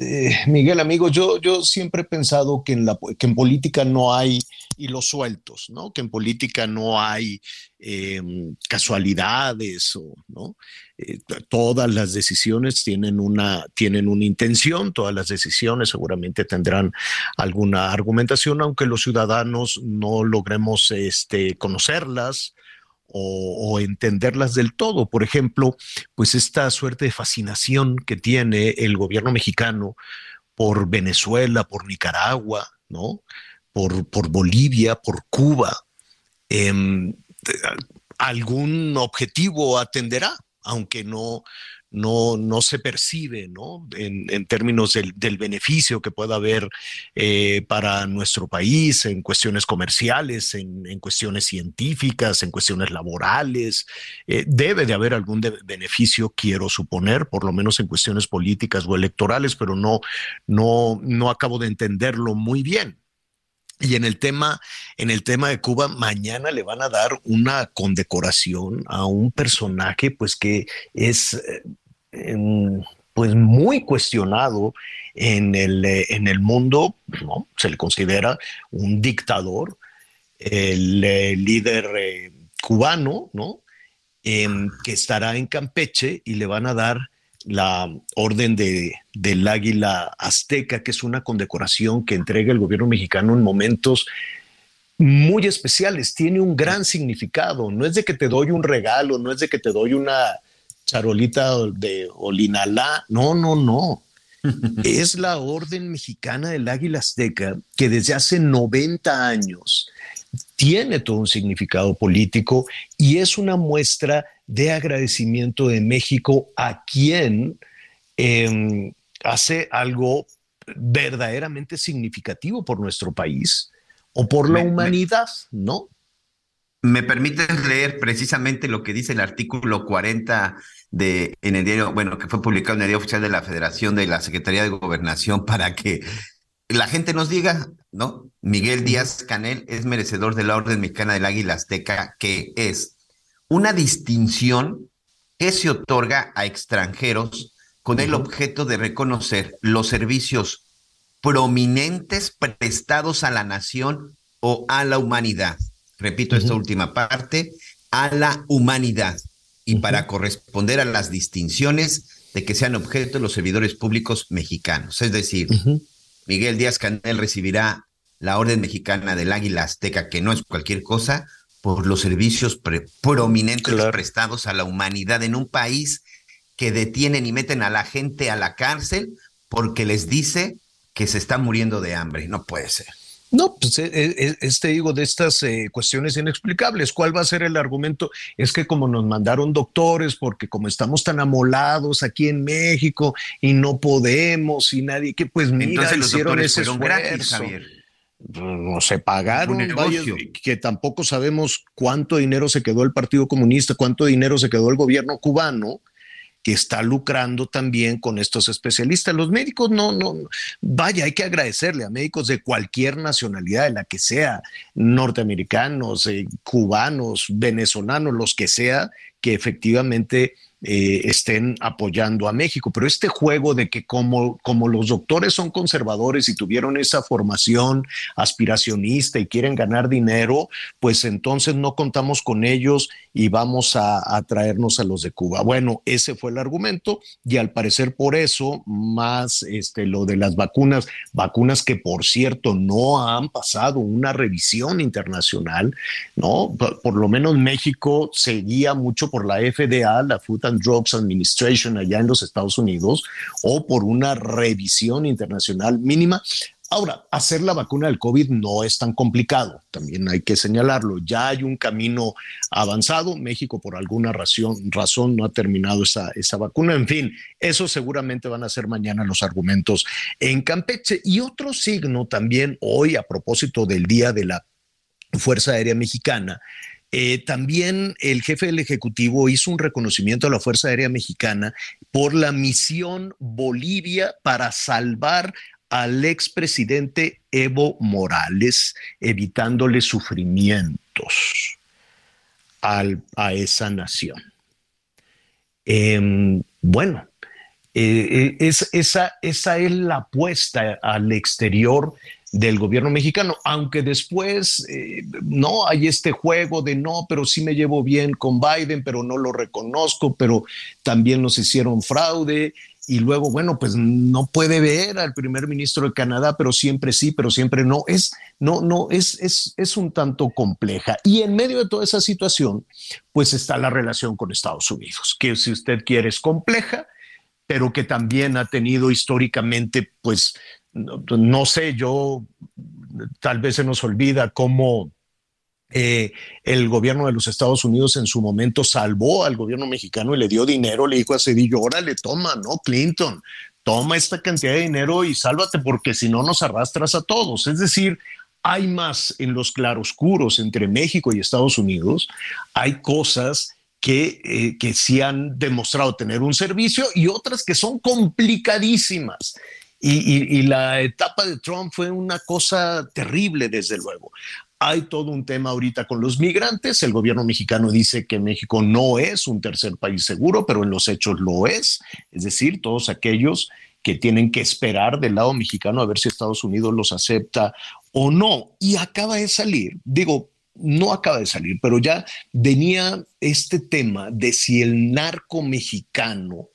eh, Miguel, amigo, yo, yo siempre he pensado que en, la, que en política no hay hilos sueltos, ¿no? Que en política no hay eh, casualidades, o, ¿no? Eh, todas las decisiones tienen una, tienen una intención, todas las decisiones seguramente tendrán alguna argumentación, aunque los ciudadanos no logremos este, conocerlas, o, entenderlas del todo. Por ejemplo, pues esta suerte de fascinación que tiene el gobierno mexicano por Venezuela, por Nicaragua, ¿no? Por, Bolivia, por Cuba. Em, algún objetivo atenderá, aunque no, no, no se percibe ¿no? En, términos del, beneficio que pueda haber eh, para nuestro país en cuestiones comerciales, en, cuestiones científicas, en cuestiones laborales. Eh, debe de haber algún beneficio, quiero suponer, por lo menos en cuestiones políticas o electorales, pero no, no, no acabo de entenderlo muy bien. Y en el tema, en el tema de Cuba, mañana le van a dar una condecoración a un personaje, pues que es eh, pues muy cuestionado en el, eh, en el mundo, ¿no? Se le considera un dictador, el, eh, líder cubano, ¿no? Em, que estará en Campeche y le van a dar la orden de, del águila azteca, que es una condecoración que entrega el gobierno mexicano en momentos muy especiales, tiene un gran significado, no es de que te doy un regalo, no es de que te doy una charolita de Olinalá, no, no, no. es la Orden Mexicana del Águila Azteca que desde hace 90 años tiene todo un significado político y es una muestra de agradecimiento de México a quien em, hace algo verdaderamente significativo por nuestro país o por la humanidad, ¿no? ¿Me permites leer precisamente lo que dice el artículo 40 de, en el diario, bueno, que fue publicado en el diario oficial de la Federación de la Secretaría de Gobernación para que la gente nos diga, ¿no? Miguel Díaz Canel es merecedor de la Orden Mexicana del Águila Azteca, que es una distinción que se otorga a extranjeros con el objeto de reconocer los servicios prominentes prestados a la nación o a la humanidad. Repito esta última parte, a la humanidad. Y para corresponder a las distinciones de que sean objeto los servidores públicos mexicanos. Es decir, Miguel Díaz Canel recibirá la Orden Mexicana del Águila Azteca, que no es cualquier cosa, por los servicios prominentes prestados a la humanidad en un país que detienen y meten a la gente a la cárcel porque les dice que se está muriendo de hambre. No puede ser. No, pues este digo de estas eh, cuestiones inexplicables. ¿Cuál va a ser el argumento? Es que como nos mandaron doctores, porque como estamos tan amolados aquí en México y no podemos y nadie, que pues mira, hicieron ese esfuerzo. Gratis, Javier. No se pagaron, que tampoco sabemos cuánto dinero se quedó el Partido Comunista, cuánto dinero se quedó el gobierno cubano que está lucrando también con estos especialistas. Los médicos no, no, vaya, hay que agradecerle a médicos de cualquier nacionalidad, de la que sea, norteamericanos, eh, cubanos, venezolanos, los que sea, que efectivamente eh, estén apoyando a México. Pero este juego de que como, como los doctores son conservadores y tuvieron esa formación aspiracionista y quieren ganar dinero, pues entonces no contamos con ellos y vamos a, traernos a los de Cuba. Bueno, ese fue el argumento y al parecer por eso, más este, lo de las vacunas, vacunas que por cierto no han pasado una revisión internacional, ¿no? Por, lo menos México seguía mucho por la FDA, la Food Drugs Administration allá en los Estados Unidos o por una revisión internacional mínima. Ahora, hacer la vacuna del COVID no es tan complicado, también hay que señalarlo. Ya hay un camino avanzado. México, por alguna razón, razón no ha terminado esa, esa vacuna. En fin, eso seguramente van a ser mañana los argumentos en Campeche. Y otro signo también hoy, a propósito del Día de la Fuerza Aérea Mexicana, eh, también el jefe del Ejecutivo hizo un reconocimiento a la Fuerza Aérea Mexicana por la misión Bolivia para salvar al expresidente Evo Morales, evitándole sufrimientos a esa nación. Em, bueno, eh, eh, esa, esa es la apuesta al exterior del gobierno mexicano, aunque después eh, no hay este juego de no, pero sí me llevo bien con Biden, pero no lo reconozco, pero también nos hicieron fraude. Y luego, bueno, pues no puede ver al primer ministro de Canadá, pero siempre sí, pero siempre no. Es, no, no, es, es, es un tanto compleja. Y en medio de toda esa situación, pues está la relación con Estados Unidos, que si usted quiere es compleja, pero que también ha tenido históricamente, pues, no, sé, yo tal vez se nos olvida cómo eh, el gobierno de los Estados Unidos en su momento salvó al gobierno mexicano y le dio dinero, le dijo a Cedillo, órale, toma, ¿no? Clinton, toma esta cantidad de dinero y sálvate porque si no nos arrastras a todos. Es decir, hay más en los claroscuros entre México y Estados Unidos, hay cosas que, eh, que sí han demostrado tener un servicio y otras que son complicadísimas. Y, la etapa de Trump fue una cosa terrible, desde luego. Hay todo un tema ahorita con los migrantes. El gobierno mexicano dice que México no es un tercer país seguro, pero en los hechos lo es. Es decir, todos aquellos que tienen que esperar del lado mexicano a ver si Estados Unidos los acepta o no. Y acaba de salir, digo, no acaba de salir, pero ya venía este tema de si el narco mexicano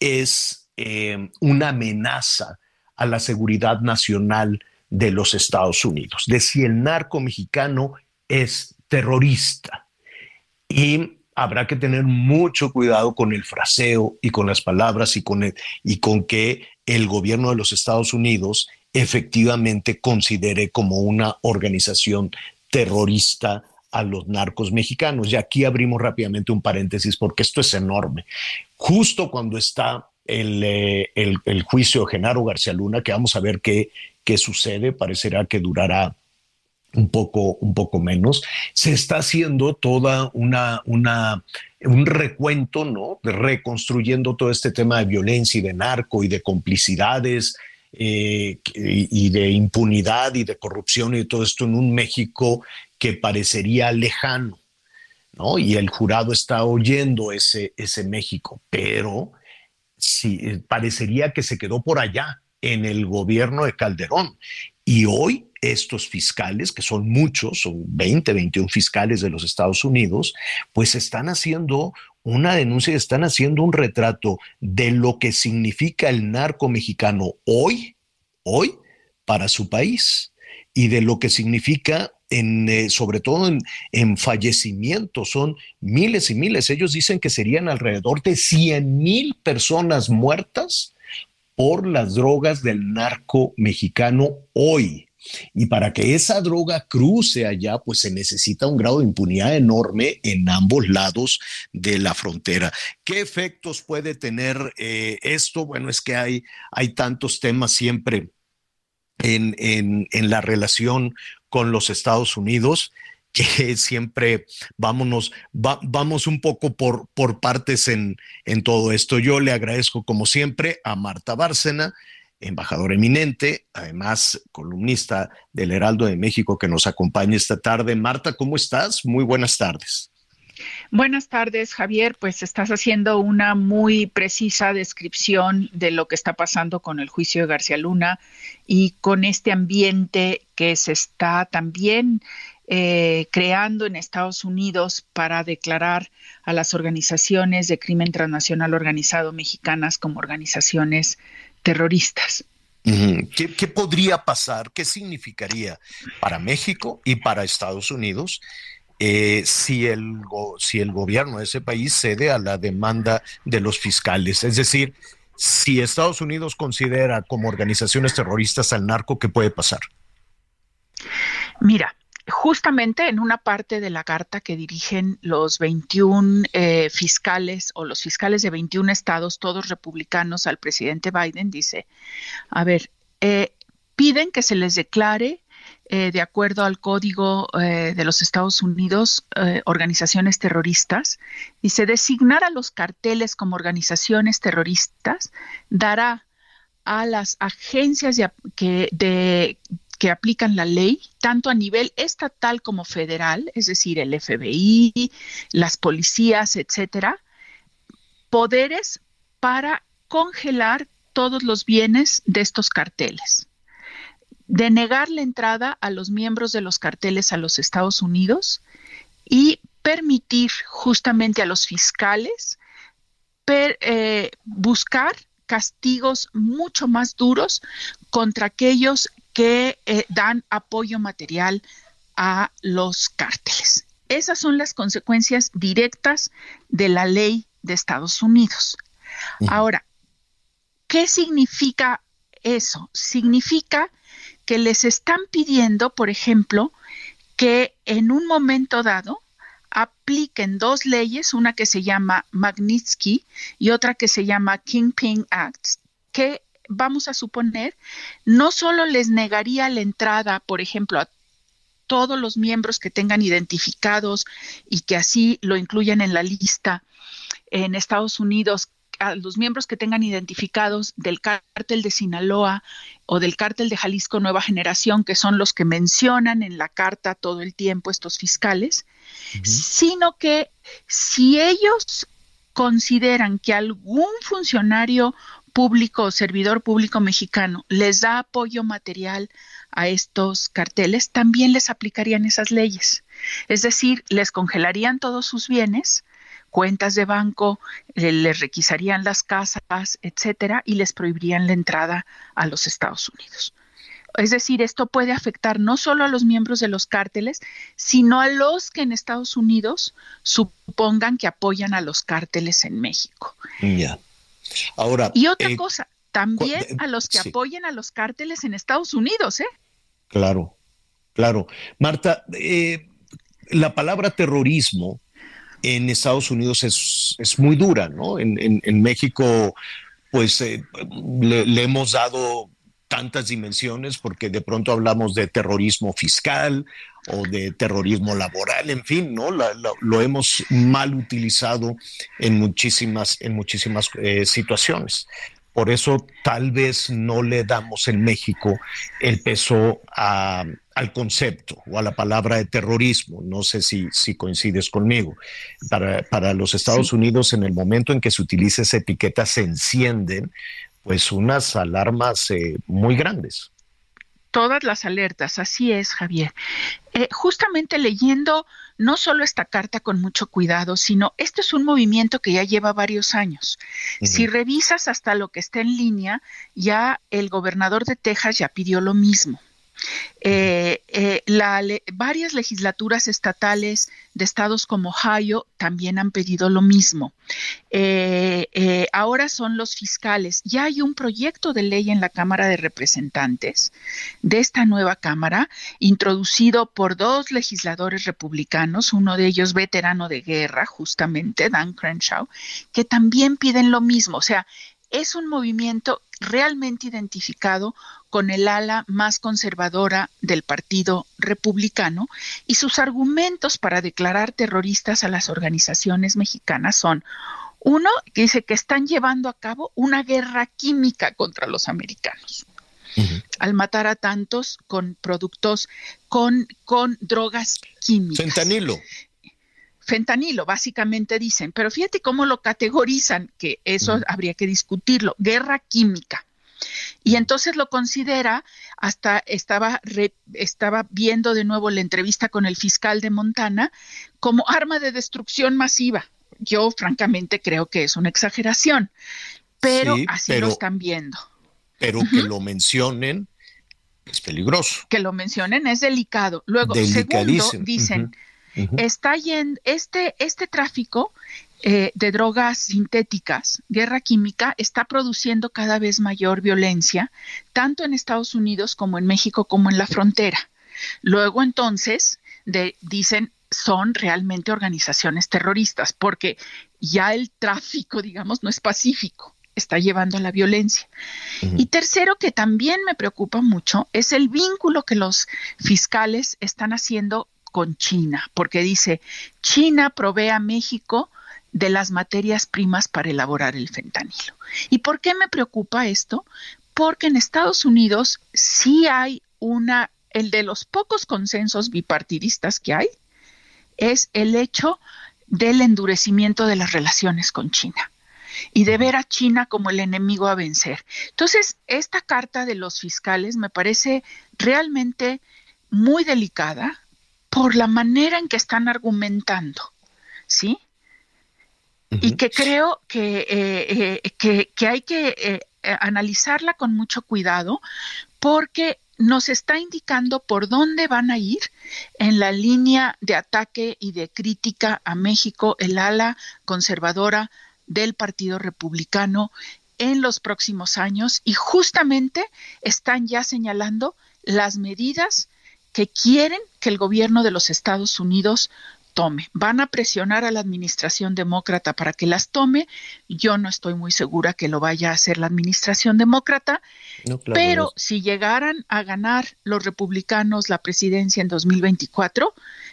es eh, una amenaza a la seguridad nacional de los Estados Unidos, de si el narco mexicano es terrorista. Y habrá que tener mucho cuidado con el fraseo y con las palabras y con, y con que el gobierno de los Estados Unidos efectivamente considere como una organización terrorista a los narcos mexicanos. Y aquí abrimos rápidamente un paréntesis porque esto es enorme. Justo cuando está eh, el, el, juicio de Genaro García Luna, que vamos a ver qué, qué sucede, parecerá que durará un poco, un poco menos. Se está haciendo toda una, una, un recuento, ¿no? Reconstruyendo todo este tema de violencia y de narco y de complicidades eh, y, de impunidad y de corrupción y todo esto en un México que parecería lejano, ¿no? Y el jurado está oyendo ese, ese México, pero eh, parecería que se quedó por allá en el gobierno de Calderón. Y hoy estos fiscales, que son muchos, son 20, 21 fiscales de los Estados Unidos, pues están haciendo una denuncia, están haciendo un retrato de lo que significa el narco mexicano hoy, hoy, para su país y de lo que significa eh, sobre todo en, en, fallecimientos, son miles y miles. Ellos dicen que serían alrededor de 100 mil personas muertas por las drogas del narco mexicano hoy. Y para que esa droga cruce allá, pues se necesita un grado de impunidad enorme en ambos lados de la frontera. ¿Qué efectos puede tener eh, esto? Bueno, es que hay, hay tantos temas siempre en, en, en la relación con los Estados Unidos, que siempre vámonos, vamos un poco por, por partes en, en todo esto. Yo le agradezco, como siempre, a Marta Bárcena, embajador eminente, además columnista del Heraldo de México que nos acompaña esta tarde. Marta, ¿cómo estás? Muy buenas tardes. Buenas tardes, Javier. Pues estás haciendo una muy precisa descripción de lo que está pasando con el juicio de García Luna y con este ambiente que se está también eh, creando en Estados Unidos para declarar a las organizaciones de crimen transnacional organizado mexicanas como organizaciones terroristas. ¿Qué, podría pasar? ¿Qué significaría para México y para Estados Unidos eh, si, el, si el gobierno de ese país cede a la demanda de los fiscales? Es decir, si Estados Unidos considera como organizaciones terroristas al narco, ¿qué puede pasar? Mira, justamente en una parte de la carta que dirigen los 21 eh, fiscales o los fiscales de 21 estados, todos republicanos, al presidente Biden, dice, a ver, eh, piden que se les declare eh, de acuerdo al Código de los Estados Unidos, organizaciones terroristas, dice, designar a los carteles como organizaciones terroristas dará a las agencias que, que aplican la ley, tanto a nivel estatal como federal, es decir, el FBI, las policías, etcétera, poderes para congelar todos los bienes de estos carteles, denegar la entrada a los miembros de los carteles a los Estados Unidos y permitir justamente a los fiscales eh, buscar castigos mucho más duros contra aquellos que eh, dan apoyo material a los cárteles. Esas son las consecuencias directas de la ley de Estados Unidos. Ahora, ¿qué significa eso? Significa que les están pidiendo, por ejemplo, que en un momento dado apliquen dos leyes, una que se llama Magnitsky y otra que se llama Kingpin Act, que vamos a suponer, no solo les negaría la entrada, por ejemplo, a todos los miembros que tengan identificados y que así lo incluyan en la lista en Estados Unidos, a los miembros que tengan identificados del cártel de Sinaloa o del cártel de Jalisco Nueva Generación, que son los que mencionan en la carta todo el tiempo estos fiscales, sino que si ellos consideran que algún funcionario público o servidor público mexicano les da apoyo material a estos carteles, también les aplicarían esas leyes. Es decir, les congelarían todos sus bienes, cuentas de banco, les requisarían las casas, etcétera, y les prohibirían la entrada a los Estados Unidos. Es decir, esto puede afectar no solo a los miembros de los cárteles, sino a los que en Estados Unidos supongan que apoyan a los cárteles en México. Ya. Ahora. Y otra eh, cosa, también a los que apoyen a los cárteles en Estados Unidos, ¿eh? Claro, claro. Marta, eh, la palabra terrorismo en Estados Unidos es, muy dura, ¿no? En, México, pues eh, le, hemos dado tantas dimensiones porque de pronto hablamos de terrorismo fiscal o de terrorismo laboral, en fin, ¿no? lo hemos mal utilizado en muchísimas, en muchísimas eh, situaciones. Por eso tal vez no le damos en México el peso al concepto o a la palabra de terrorismo. No sé si, si coincides conmigo. Para, para los Estados Unidos, en el momento en que se utiliza esa etiqueta, se encienden pues unas alarmas eh, muy grandes. Todas las alertas, así es, Javier. Eh, justamente leyendo no solo esta carta con mucho cuidado, sino este es un movimiento que ya lleva varios años. Si revisas hasta lo que está en línea, ya el gobernador de Texas ya pidió lo mismo. Eh, eh, varias legislaturas estatales de estados como Ohio también han pedido lo mismo. Eh, ahora son los fiscales. Ya hay un proyecto de ley en la Cámara de Representantes de esta nueva Cámara, introducido por dos legisladores republicanos, uno de ellos veterano de guerra, justamente, Dan Crenshaw, que también piden lo mismo. O sea, es un movimiento realmente identificado con el ala más conservadora del Partido Republicano y sus argumentos para declarar terroristas a las organizaciones mexicanas son uno que dice que están llevando a cabo una guerra química contra los americanos. Al matar a tantos con productos, con, con drogas químicas. Fentanilo. Fentanilo, básicamente dicen, pero fíjate cómo lo categorizan, que eso habría que discutirlo, guerra química. Y entonces lo considera, hasta estaba, estaba viendo de nuevo la entrevista con el fiscal de Montana, como arma de destrucción masiva. Yo francamente creo que es una exageración, pero así lo están viendo. Pero que lo mencionen es peligroso. Que lo mencionen es delicado. Luego, segundo, dicen, está yendo, este, este tráfico eh, de drogas sintéticas, guerra química, está produciendo cada vez mayor violencia, tanto en Estados Unidos como en México, como en la frontera. Luego, entonces, de, dicen, son realmente organizaciones terroristas, porque ya el tráfico, digamos, no es pacífico, está llevando a la violencia. Y tercero, que también me preocupa mucho, es el vínculo que los fiscales están haciendo con China, porque dice, China provee a México de las materias primas para elaborar el fentanilo. ¿Y por qué me preocupa esto? Porque en Estados Unidos sí hay una, el de los pocos consensos bipartidistas que hay, es el hecho del endurecimiento de las relaciones con China y de ver a China como el enemigo a vencer. Entonces, esta carta de los fiscales me parece realmente muy delicada por la manera en que están argumentando, ¿sí? y que creo que, eh, eh, que, hay que eh, analizarla con mucho cuidado porque nos está indicando por dónde van a ir en la línea de ataque y de crítica a México el ala conservadora del Partido Republicano en los próximos años y justamente están ya señalando las medidas que quieren que el gobierno de los Estados Unidos tome. Van a presionar a la administración demócrata para que las tome. Yo no estoy muy segura que lo vaya a hacer la administración demócrata, pero si llegaran a ganar los republicanos la presidencia en 2024,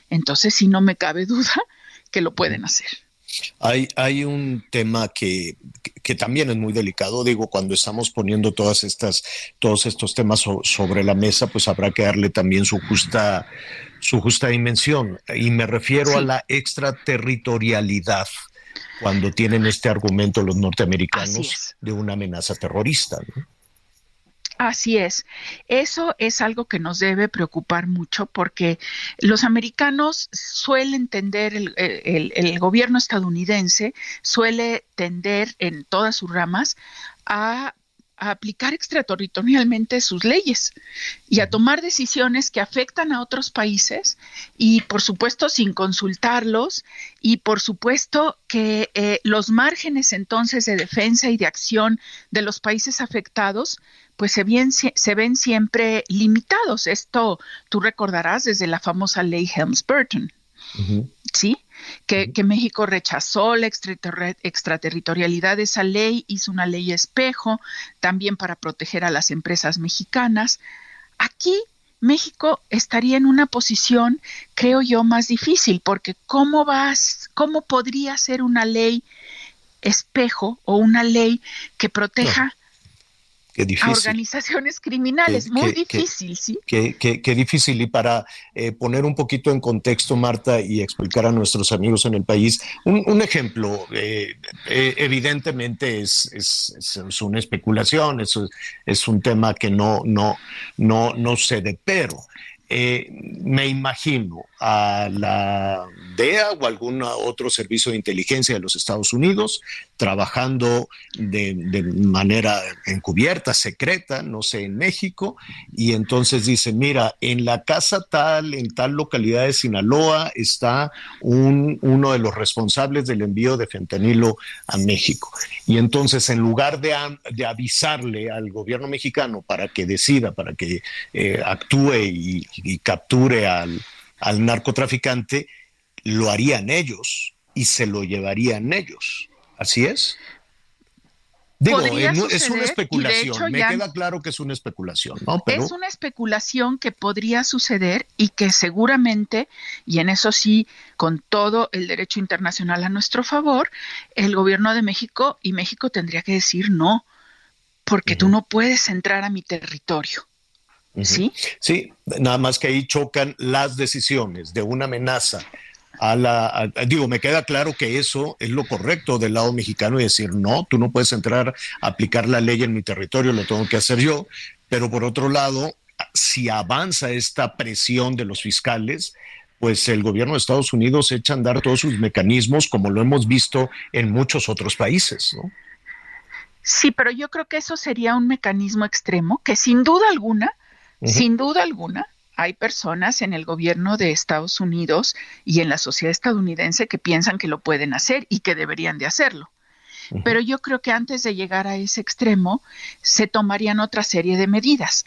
entonces sí no me cabe duda que lo pueden hacer. Hay, hay un tema que, que, también es muy delicado, digo, cuando estamos poniendo todas estas, todos estos temas sobre la mesa, pues habrá que darle también su justa su justa dimensión. Y me refiero a la extraterritorialidad cuando tienen este argumento los norteamericanos de una amenaza terrorista. Así es. Eso es algo que nos debe preocupar mucho porque los americanos suelen tender, el, el, gobierno estadounidense suele tender en todas sus ramas a a aplicar extraterritorialmente sus leyes y a tomar decisiones que afectan a otros países y por supuesto sin consultarlos y por supuesto que eh, los márgenes entonces de defensa y de acción de los países afectados pues se, bien, se ven siempre limitados. Esto tú recordarás desde la famosa ley Helms-Burton. ¿Sí? Que, México rechazó la extraterritorialidad de esa ley, hizo una ley espejo también para proteger a las empresas mexicanas. Aquí México estaría en una posición, creo yo, más difícil, porque ¿cómo vas, cómo podría ser una ley espejo o una ley que proteja a organizaciones criminales, muy difícil, ¿sí? Qué, qué, difícil. Y para eh, poner un poquito en contexto, Marta, y explicar a nuestros amigos en el país, un, ejemplo, eh, eh, evidentemente es, es, una especulación, es, es un tema que no, no, no, no sé de pero eh, me imagino a la DEA o algún otro servicio de inteligencia de los Estados Unidos trabajando de, manera encubierta, secreta, no sé, en México, y entonces dicen, mira, en la casa tal, en tal localidad de Sinaloa está un, uno de los responsables del envío de fentanilo a México. Y entonces, en lugar de, avisarle al gobierno mexicano para que decida, para que eh, actúe y capture al, al narcotraficante, lo harían ellos y se lo llevarían ellos. ¿Así es? Digo, es una especulación, me queda claro que es una especulación, ¿no? Es una especulación que podría suceder y que seguramente, y en eso sí, con todo el derecho internacional a nuestro favor, el gobierno de México y México tendría que decir no, porque tú no puedes entrar a mi territorio. ¿Sí? Sí, nada más que ahí chocan las decisiones de una amenaza a la, digo, me queda claro que eso es lo correcto del lado mexicano y decir, no, tú no puedes entrar a aplicar la ley en mi territorio, lo tengo que hacer yo, pero por otro lado, si avanza esta presión de los fiscales, pues el gobierno de Estados Unidos echa a andar todos sus mecanismos, como lo hemos visto en muchos otros países, ¿no? Sí, pero yo creo que eso sería un mecanismo extremo que sin duda alguna, sin duda alguna, hay personas en el gobierno de Estados Unidos y en la sociedad estadounidense que piensan que lo pueden hacer y que deberían de hacerlo. Pero yo creo que antes de llegar a ese extremo se tomarían otra serie de medidas.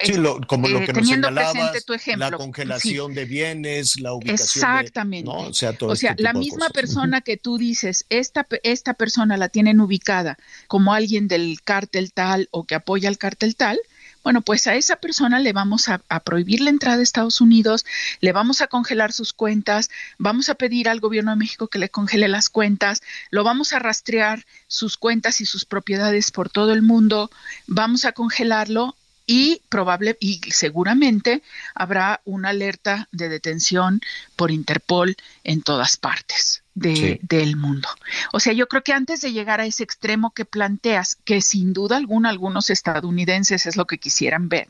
sí, como lo eh, que nos señalabas, tu ejemplo, la congelación de bienes, la ubicación Exactamente. o sea, o sea este la misma persona que tú dices, esta, esta persona la tienen ubicada como alguien del cártel tal o que apoya al cártel tal, bueno, pues a esa persona le vamos a, prohibir la entrada a Estados Unidos, le vamos a congelar sus cuentas, vamos a pedir al gobierno de México que le congele las cuentas, lo vamos a rastrear sus cuentas y sus propiedades por todo el mundo, vamos a congelarlo y probable y seguramente habrá una alerta de detención por Interpol en todas partes del mundo. O sea, yo creo que antes de llegar a ese extremo que planteas, que sin duda alguna algunos estadounidenses es lo que quisieran ver,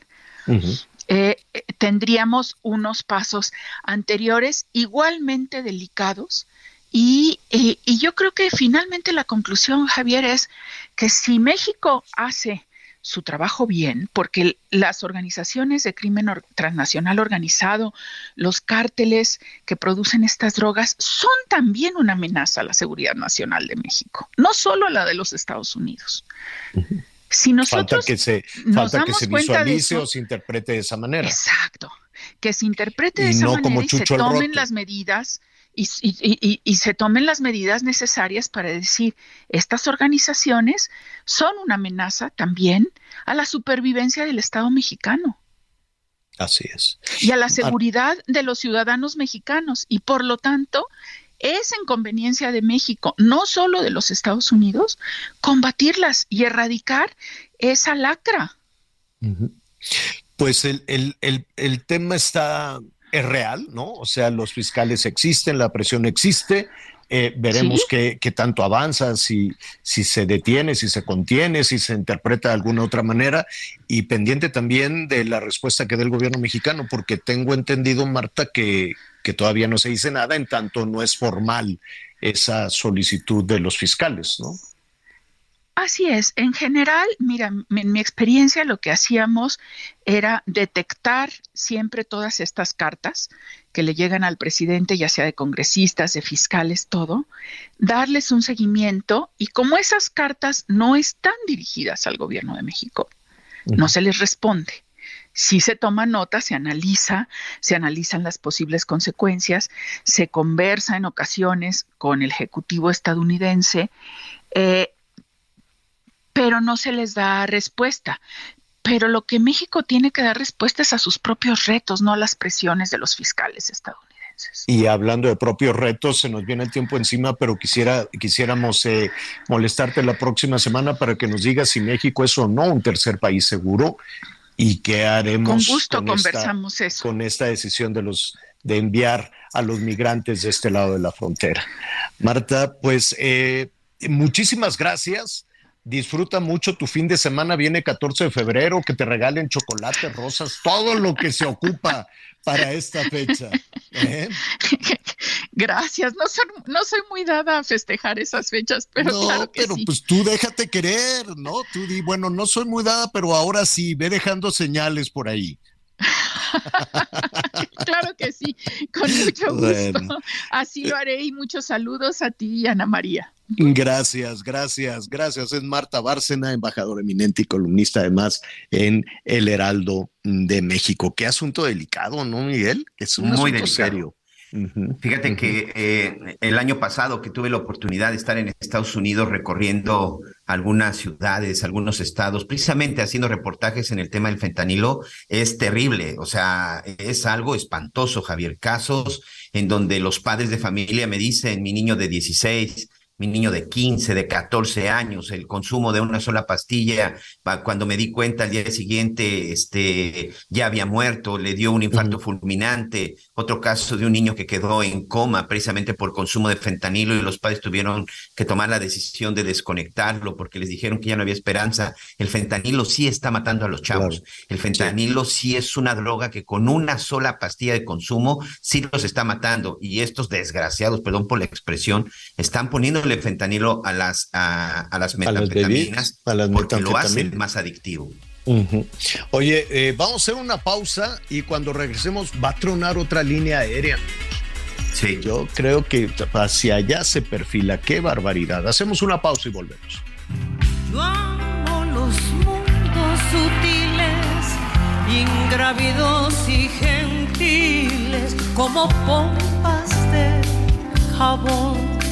eh, tendríamos unos pasos anteriores igualmente delicados. Y, eh, y yo creo que finalmente la conclusión, Javier, es que si México hace su trabajo bien, porque las organizaciones de crimen transnacional organizado, los cárteles que producen estas drogas, son también una amenaza a la seguridad nacional de México, no solo a la de los Estados Unidos. Si nosotros falta que se, falta que se visualice o se interprete de esa manera. Exacto, que se interprete de esa manera y se tomen las medidas y, se tomen las medidas necesarias para decir, estas organizaciones son una amenaza también a la supervivencia del Estado mexicano. Así es. Y a la seguridad de los ciudadanos mexicanos. Y por lo tanto, es en conveniencia de México, no solo de los Estados Unidos, combatirlas y erradicar esa lacra. Pues el, el tema está es real, ¿no? O sea, los fiscales existen, la presión existe. Eh, veremos qué, tanto avanza, si, si se detiene, si se contiene, si se interpreta de alguna otra manera, y pendiente también de la respuesta que dé el gobierno mexicano, porque tengo entendido, Marta, que, que todavía no se dice nada, en tanto no es formal esa solicitud de los fiscales, ¿no? Así es, en general, mira, en mi experiencia lo que hacíamos era detectar siempre todas estas cartas que le llegan al presidente, ya sea de congresistas, de fiscales, todo, darles un seguimiento y como esas cartas no están dirigidas al gobierno de México, no se les responde. Si se toma nota, se analiza, se analizan las posibles consecuencias, se conversa en ocasiones con el Ejecutivo estadounidense, eh, pero no se les da respuesta. Pero lo que México tiene que dar respuesta es a sus propios retos, no a las presiones de los fiscales estadounidenses. Y hablando de propios retos, se nos viene el tiempo encima, pero quisiera, quisiéramos eh, molestarte la próxima semana para que nos digas si México es o no un tercer país seguro y qué haremos. Con gusto conversamos eso. Con esta decisión de los de enviar a los migrantes de este lado de la frontera. Marta, pues eh, muchísimas gracias disfruta mucho tu fin de semana, viene 14 de febrero, que te regalen chocolate, rosas, todo lo que se ocupa para esta fecha. ¿eh? Gracias, no soy, no soy muy dada a festejar esas fechas, pero no, pero pues tú déjate querer, ¿no? Tú di, bueno, no soy muy dada, pero ahora sí, ve dejando señales por ahí. claro que sí, con mucho gusto. Así lo haré y muchos saludos a ti y Ana María. Gracias, gracias, gracias. Es Marta Bárcena, embajadora eminente y columnista además en El Heraldo de México. Qué asunto delicado, ¿no, Miguel? Es un Muy asunto serio. Fíjate que eh, el año pasado que tuve la oportunidad de estar en Estados Unidos recorriendo algunas ciudades, algunos estados, precisamente haciendo reportajes en el tema del fentanilo, es terrible. O sea, es algo espantoso, Javier. Casos en donde los padres de familia me dicen, mi niño de 16, mi niño de 15, de 14 años, el consumo de una sola pastilla, cuando me di cuenta al día siguiente, este, ya había muerto, le dio un infarto fulminante, otro caso de un niño que quedó en coma precisamente por consumo de fentanilo y los padres tuvieron que tomar la decisión de desconectarlo porque les dijeron que ya no había esperanza. El fentanilo sí está matando a los chavos. El fentanilo sí. es una droga que con una sola pastilla de consumo sí los está matando y estos desgraciados, perdón por la expresión, están poniendo el fentanilo a las, a, las metanfetaminas porque lo hacen más adictivo. Oye, eh, vamos a hacer una pausa y cuando regresemos va a tronar otra línea aérea. Sí. Yo creo que hacia allá se perfila. Qué barbaridad. Hacemos una pausa y volvemos. Yo amo los mundos sutiles, ingrávidos y gentiles, como pompas de jabón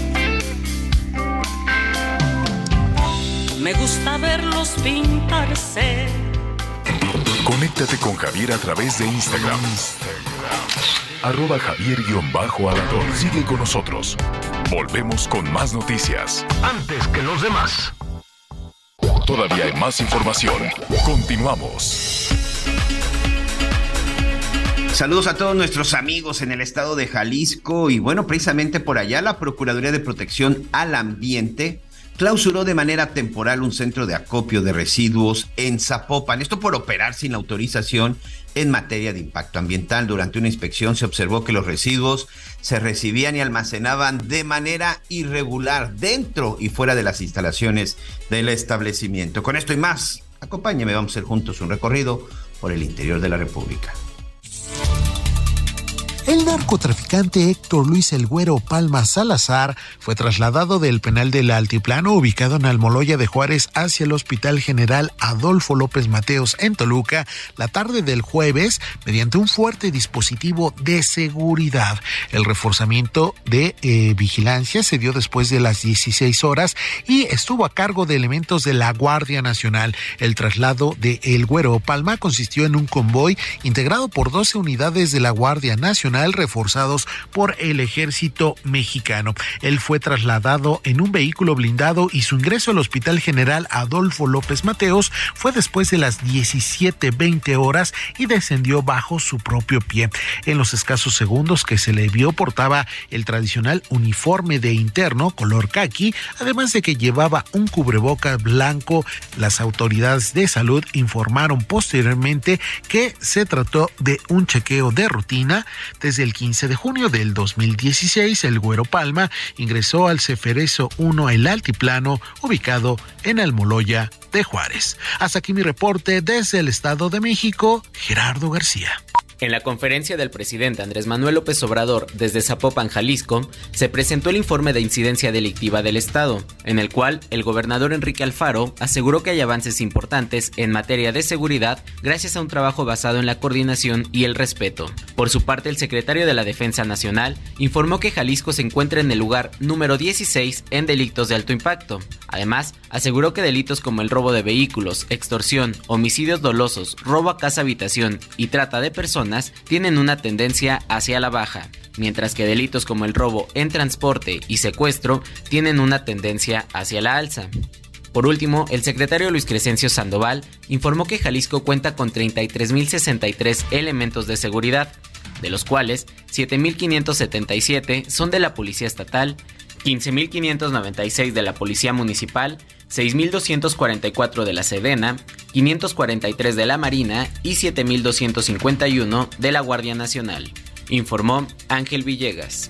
Me gusta verlos pintarse. Conéctate con Javier a través de Instagram. Arroba javier alador Sigue con nosotros. Volvemos con más noticias. Antes que los demás. Todavía hay más información. Continuamos. Saludos a todos nuestros amigos en el estado de Jalisco y bueno, precisamente por allá la Procuraduría de Protección al Ambiente clausuró de manera temporal un centro de acopio de residuos en Zapopan. Esto por operar sin autorización en materia de impacto ambiental. Durante una inspección se observó que los residuos se recibían y almacenaban de manera irregular dentro y fuera de las instalaciones del establecimiento. Con esto y más, acompáñeme, vamos a hacer juntos un recorrido por el interior de la República. El narcotraficante Héctor Luis El Güero Palma Salazar fue trasladado del penal del Altiplano ubicado en Almoloya de Juárez hacia el Hospital General Adolfo López Mateos en Toluca la tarde del jueves mediante un fuerte dispositivo de seguridad. El reforzamiento de eh, vigilancia se dio después de las 16 horas y estuvo a cargo de elementos de la Guardia Nacional. El traslado de El Güero Palma consistió en un convoy integrado por 12 unidades de la Guardia Nacional reforzados por el ejército mexicano. Él fue trasladado en un vehículo blindado y su ingreso al Hospital General Adolfo López Mateos fue después de las 17:20 horas y descendió bajo su propio pie. En los escasos segundos que se le vio portaba el tradicional uniforme de interno color khaki, además de que llevaba un cubrebocas blanco. Las autoridades de salud informaron posteriormente que se trató de un chequeo de rutina desde el 15 de junio del 2016, el Güero Palma ingresó al Ceferezo 1 El Altiplano, ubicado en Almoloya de Juárez. Hasta aquí mi reporte desde el Estado de México, Gerardo García. En la conferencia del presidente Andrés Manuel López Obrador desde Zapopan, Jalisco, se presentó el informe de incidencia delictiva del Estado, en el cual el gobernador Enrique Alfaro aseguró que hay avances importantes en materia de seguridad gracias a un trabajo basado en la coordinación y el respeto. Por su parte, el secretario de la Defensa Nacional informó que Jalisco se encuentra en el lugar número 16 en delitos de alto impacto. Además, aseguró que delitos como el robo de vehículos, extorsión, homicidios dolosos, robo a casa habitación y trata de personas tienen una tendencia hacia la baja, mientras que delitos como el robo en transporte y secuestro tienen una tendencia hacia la alza. Por último, el secretario Luis Crescencio Sandoval informó que Jalisco cuenta con 33.063 elementos de seguridad, de los cuales 7.577 son de la Policía Estatal, 15.596 de la Policía Municipal, 6.244 de la Sedena, 543 de la Marina y 7.251 de la Guardia Nacional, informó Ángel Villegas.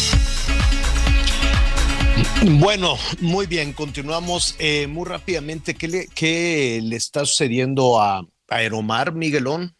Bueno, muy bien, continuamos eh, muy rápidamente. ¿Qué le, ¿Qué le está sucediendo a Aeromar, Miguelón?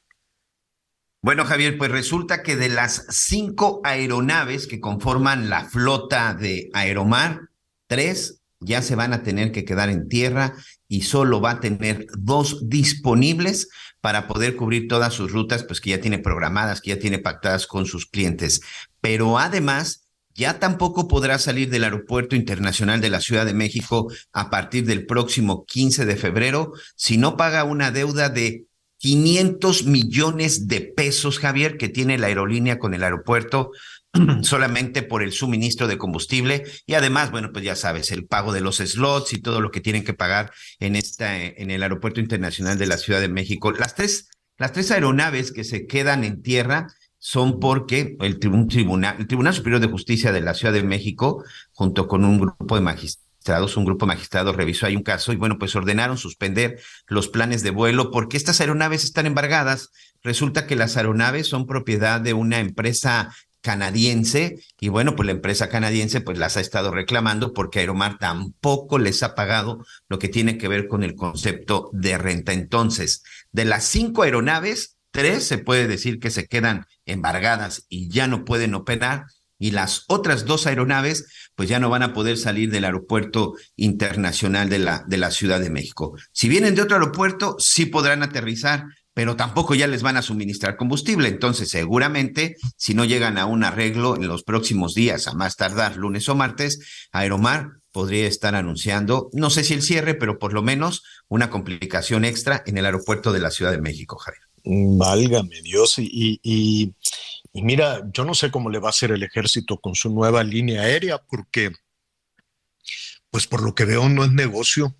Bueno, Javier, pues resulta que de las cinco aeronaves que conforman la flota de Aeromar, tres ya se van a tener que quedar en tierra y solo va a tener dos disponibles para poder cubrir todas sus rutas, pues que ya tiene programadas, que ya tiene pactadas con sus clientes. Pero además, ya tampoco podrá salir del Aeropuerto Internacional de la Ciudad de México a partir del próximo 15 de febrero si no paga una deuda de 500 millones de pesos, Javier, que tiene la aerolínea con el aeropuerto solamente por el suministro de combustible y además, bueno, pues ya sabes, el pago de los slots y todo lo que tienen que pagar en esta en el Aeropuerto Internacional de la Ciudad de México. Las tres las tres aeronaves que se quedan en tierra son porque el, tribunal, el Tribunal Superior de Justicia de la Ciudad de México, junto con un grupo de magistrados, un grupo de magistrados revisó ahí un caso y bueno, pues ordenaron suspender los planes de vuelo porque estas aeronaves están embargadas. Resulta que las aeronaves son propiedad de una empresa canadiense y bueno, pues la empresa canadiense pues las ha estado reclamando porque Aeromar tampoco les ha pagado lo que tiene que ver con el concepto de renta. Entonces, de las cinco aeronaves, Tres se puede decir que se quedan embargadas y ya no pueden operar y las otras dos aeronaves pues ya no van a poder salir del aeropuerto internacional de la, de la Ciudad de México. Si vienen de otro aeropuerto, sí podrán aterrizar, pero tampoco ya les van a suministrar combustible. Entonces, seguramente, si no llegan a un arreglo en los próximos días, a más tardar lunes o martes, Aeromar podría estar anunciando, no sé si el cierre, pero por lo menos una complicación extra en el aeropuerto de la Ciudad de México, Javier. Válgame Dios. Y, y, mira, yo no sé cómo le va a hacer el ejército con su nueva línea aérea, porque, pues por lo que veo, no es negocio.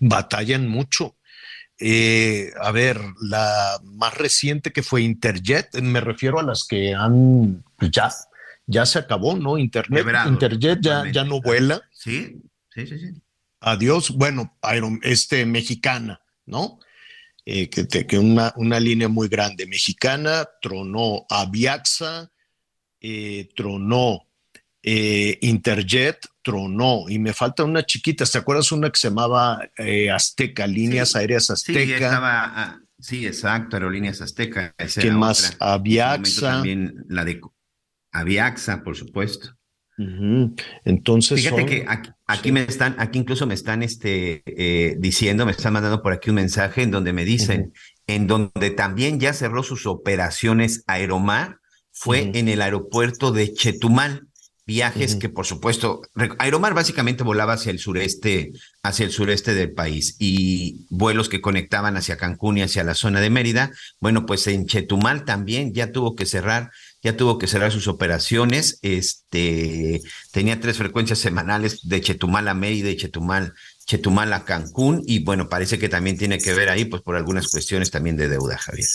Batallan mucho. Eh, a ver, la más reciente que fue Interjet, me refiero a las que han, pues ya, ya se acabó, ¿no? Internet, Interjet ya, ya no vuela. Sí, sí, sí, sí. Adiós, bueno, este, mexicana, ¿no? Eh, que, una, una, línea muy grande mexicana, tronó Aviaxa, eh, tronó eh, Interjet, tronó, y me falta una chiquita, ¿te acuerdas una que se llamaba Azteca, Líneas Aéreas Azteca? Ah, sí, exacto, Aerolíneas Azteca. ¿Qué más? Aviaxa. También la de Aviaxa, por supuesto. Entonces. Fíjate que aquí, me están, aquí incluso me están este, eh, diciendo, me están mandando por aquí un mensaje en donde me dicen, en donde también ya cerró sus operaciones Aeromar, fue en el aeropuerto de Chetumal. Viajes que, por supuesto, Aeromar básicamente volaba hacia el sureste, hacia el sureste del país y vuelos que conectaban hacia Cancún y hacia la zona de Mérida. Bueno, pues en Chetumal también ya tuvo que cerrar ya tuvo que cerrar sus operaciones. Este tenía tres frecuencias semanales de Chetumal a Mérida y Chetumal, Chetumal a Cancún. Y bueno, parece que también tiene que ver ahí, pues por algunas cuestiones también de deuda, Javier.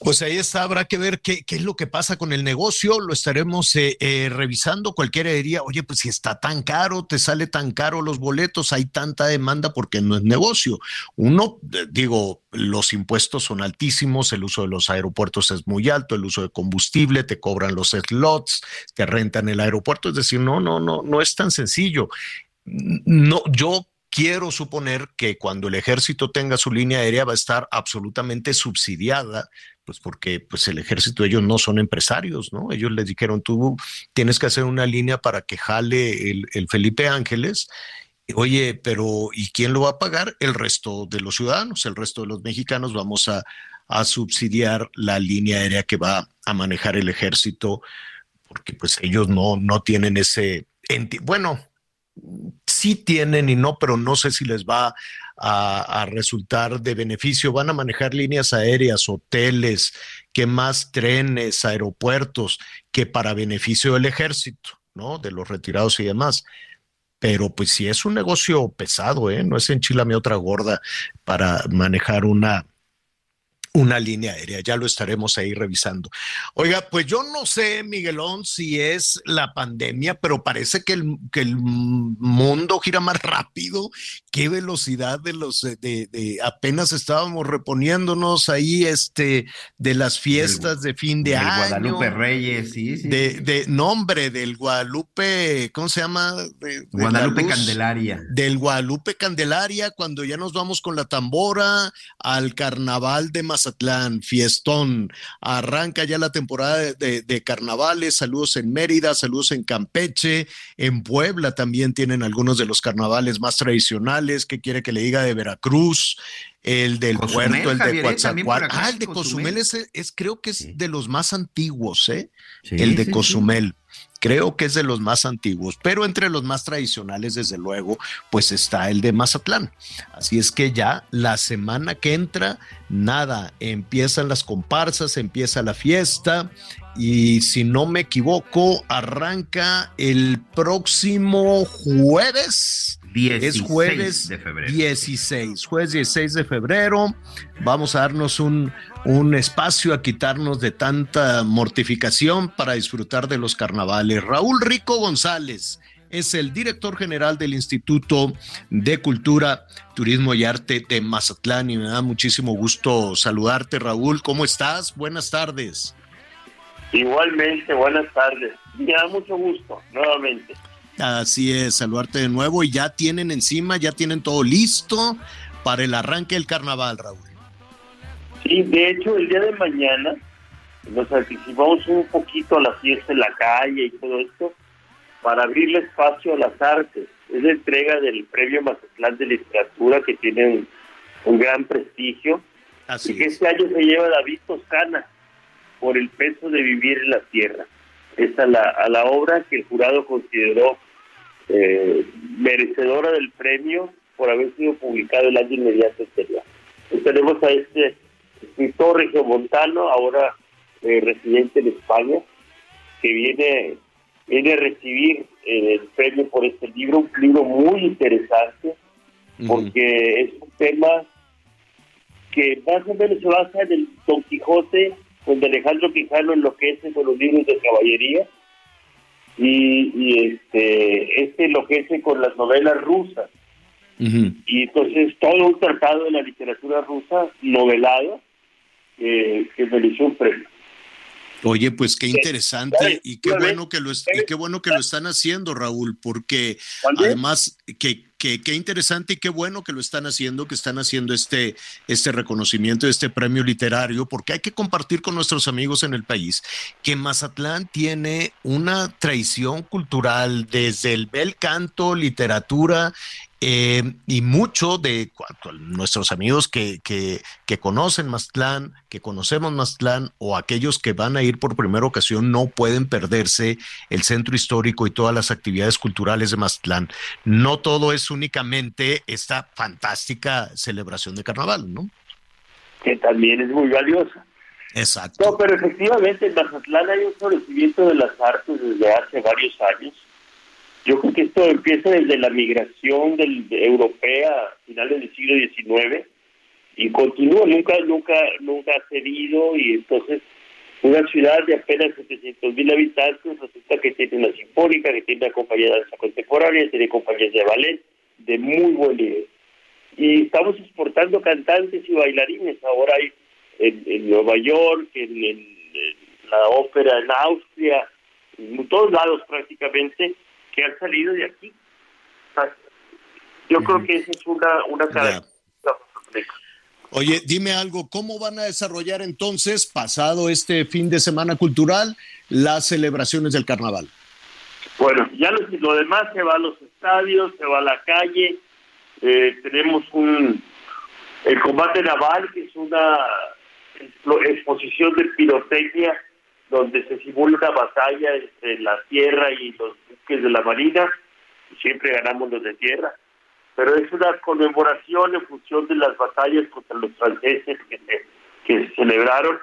Pues ahí está, habrá que ver qué, es lo que pasa con el negocio, lo estaremos eh, eh, revisando. Cualquiera diría, oye, pues si está tan caro, te sale tan caro los boletos, hay tanta demanda porque no es negocio. Uno, eh, digo, los impuestos son altísimos, el uso de los aeropuertos es muy alto, el uso de combustible, te cobran los slots, te rentan el aeropuerto, es decir, no, no, no, no es tan sencillo. No, yo quiero suponer que cuando el ejército tenga su línea aérea va a estar absolutamente subsidiada pues porque pues el ejército, ellos no son empresarios, ¿no? Ellos les dijeron, tú tienes que hacer una línea para que jale el, Felipe Ángeles. Oye, pero ¿y quién lo va a pagar? El resto de los ciudadanos, el resto de los mexicanos vamos a, subsidiar la línea aérea que va a manejar el ejército, porque pues ellos no, no tienen ese, bueno, sí tienen y no, pero no sé si les va a, resultar de beneficio. Van a manejar líneas aéreas, hoteles, que más trenes, aeropuertos, que para beneficio del ejército, ¿no? De los retirados y demás. Pero pues si es un negocio pesado, ¿eh? No es enchilame otra gorda para manejar una, una línea aérea. Ya lo estaremos ahí revisando. Oiga, pues yo no sé, Miguelón, si es la pandemia, pero parece que el, que el mundo gira más rápido. Qué velocidad de los de, apenas estábamos reponiéndonos ahí este de las fiestas de fin de año. Guadalupe Reyes, sí, sí. De, nombre del Guadalupe, ¿cómo se llama? Guadalupe Candelaria. Del Guadalupe Candelaria, cuando ya nos vamos con la tambora al carnaval de Mazatlán Mazatlán, fiestón. Arranca ya la temporada de, carnavales. Saludos en Mérida, saludos en Campeche, en Puebla también tienen algunos de los carnavales más tradicionales. ¿Qué quiere que le diga de Veracruz? El del puerto, el de ¿eh? Coatzacoalcos. Ah, el de Cozumel, es, creo que es de los más antiguos, ¿eh? el de Cozumel. Creo que es de los más antiguos, pero entre los más tradicionales, desde luego, pues está el de Mazatlán. Así es que ya la semana que entra, nada, empiezan las comparsas, empieza la fiesta y si no me equivoco, arranca el próximo jueves es jueves de febrero. 16, jueves 16 de febrero. Vamos a darnos un, un espacio a quitarnos de tanta mortificación para disfrutar de los carnavales. Raúl Rico González es el director general del Instituto de Cultura, Turismo y Arte de Mazatlán y me da muchísimo gusto saludarte, Raúl. ¿Cómo estás? Buenas tardes. Igualmente, buenas tardes. Me da mucho gusto, nuevamente. Así es, saludarte de nuevo y ya tienen encima, ya tienen todo listo para el arranque del carnaval, Raúl. Sí, de hecho, el día de mañana nos anticipamos un poquito a la fiesta en la calle y todo esto para abrirle espacio a las artes. Es la entrega del Premio Mazatlán de Literatura que tiene un, gran prestigio Así y que este año se lleva David Toscana por el peso de vivir en la tierra. Es a la, a la obra que el jurado consideró eh, merecedora del premio por haber sido publicado el año inmediato anterior. tenemos a este escritor regiomontano, ahora eh, residente en España, que viene, viene a recibir eh, el premio por este libro, un libro muy interesante, porque es un tema que más o menos se basa en el Don Quijote, donde Alejandro Quijano enloquece con los libros de caballería, y, y este, este enloquece con las novelas rusas. Y entonces todo un tratado de la literatura rusa novelado eh, que mereció un premio. Oye, pues qué interesante y qué bueno que lo y qué bueno que lo están haciendo, Raúl, porque además que qué interesante y qué bueno que lo están haciendo, que están haciendo este este reconocimiento, este premio literario, porque hay que compartir con nuestros amigos en el país que Mazatlán tiene una tradición cultural desde el bel canto, literatura eh, y mucho de nuestros amigos que, que, que, conocen Maztlán, que conocemos Maztlán, o aquellos que van a ir por primera ocasión, no pueden perderse el centro histórico y todas las actividades culturales de Maztlán. No todo es únicamente esta fantástica celebración de carnaval, ¿no? Que también es muy valiosa. Exacto. No, pero efectivamente en Mazatlán hay un florecimiento de las artes desde hace varios años yo creo que esto empieza desde la migración del, europea a finales del siglo XIX y continúa, nunca, nunca, nunca ha cedido y entonces una ciudad de apenas 700 mil habitantes resulta que tiene una sinfónica, que tiene una compañía de danza contemporánea, tiene compañías de ballet de muy buen nivel. Y estamos exportando cantantes y bailarines. Ahora hay en, Nueva York, en, en, la ópera en Austria, en todos lados prácticamente, que han salido de aquí. Yo creo que esa es una, una Oye, dime algo, ¿cómo van a desarrollar entonces, pasado este fin de semana cultural, las celebraciones del carnaval? Bueno, ya lo, demás se va a los estadios, se va a la calle, eh, tenemos un el combate naval, que es una exposición de pirotecnia donde se simula una batalla entre la tierra y los buques de la marina, y siempre ganamos los de tierra, pero es una conmemoración en función de las batallas contra los franceses que se, celebraron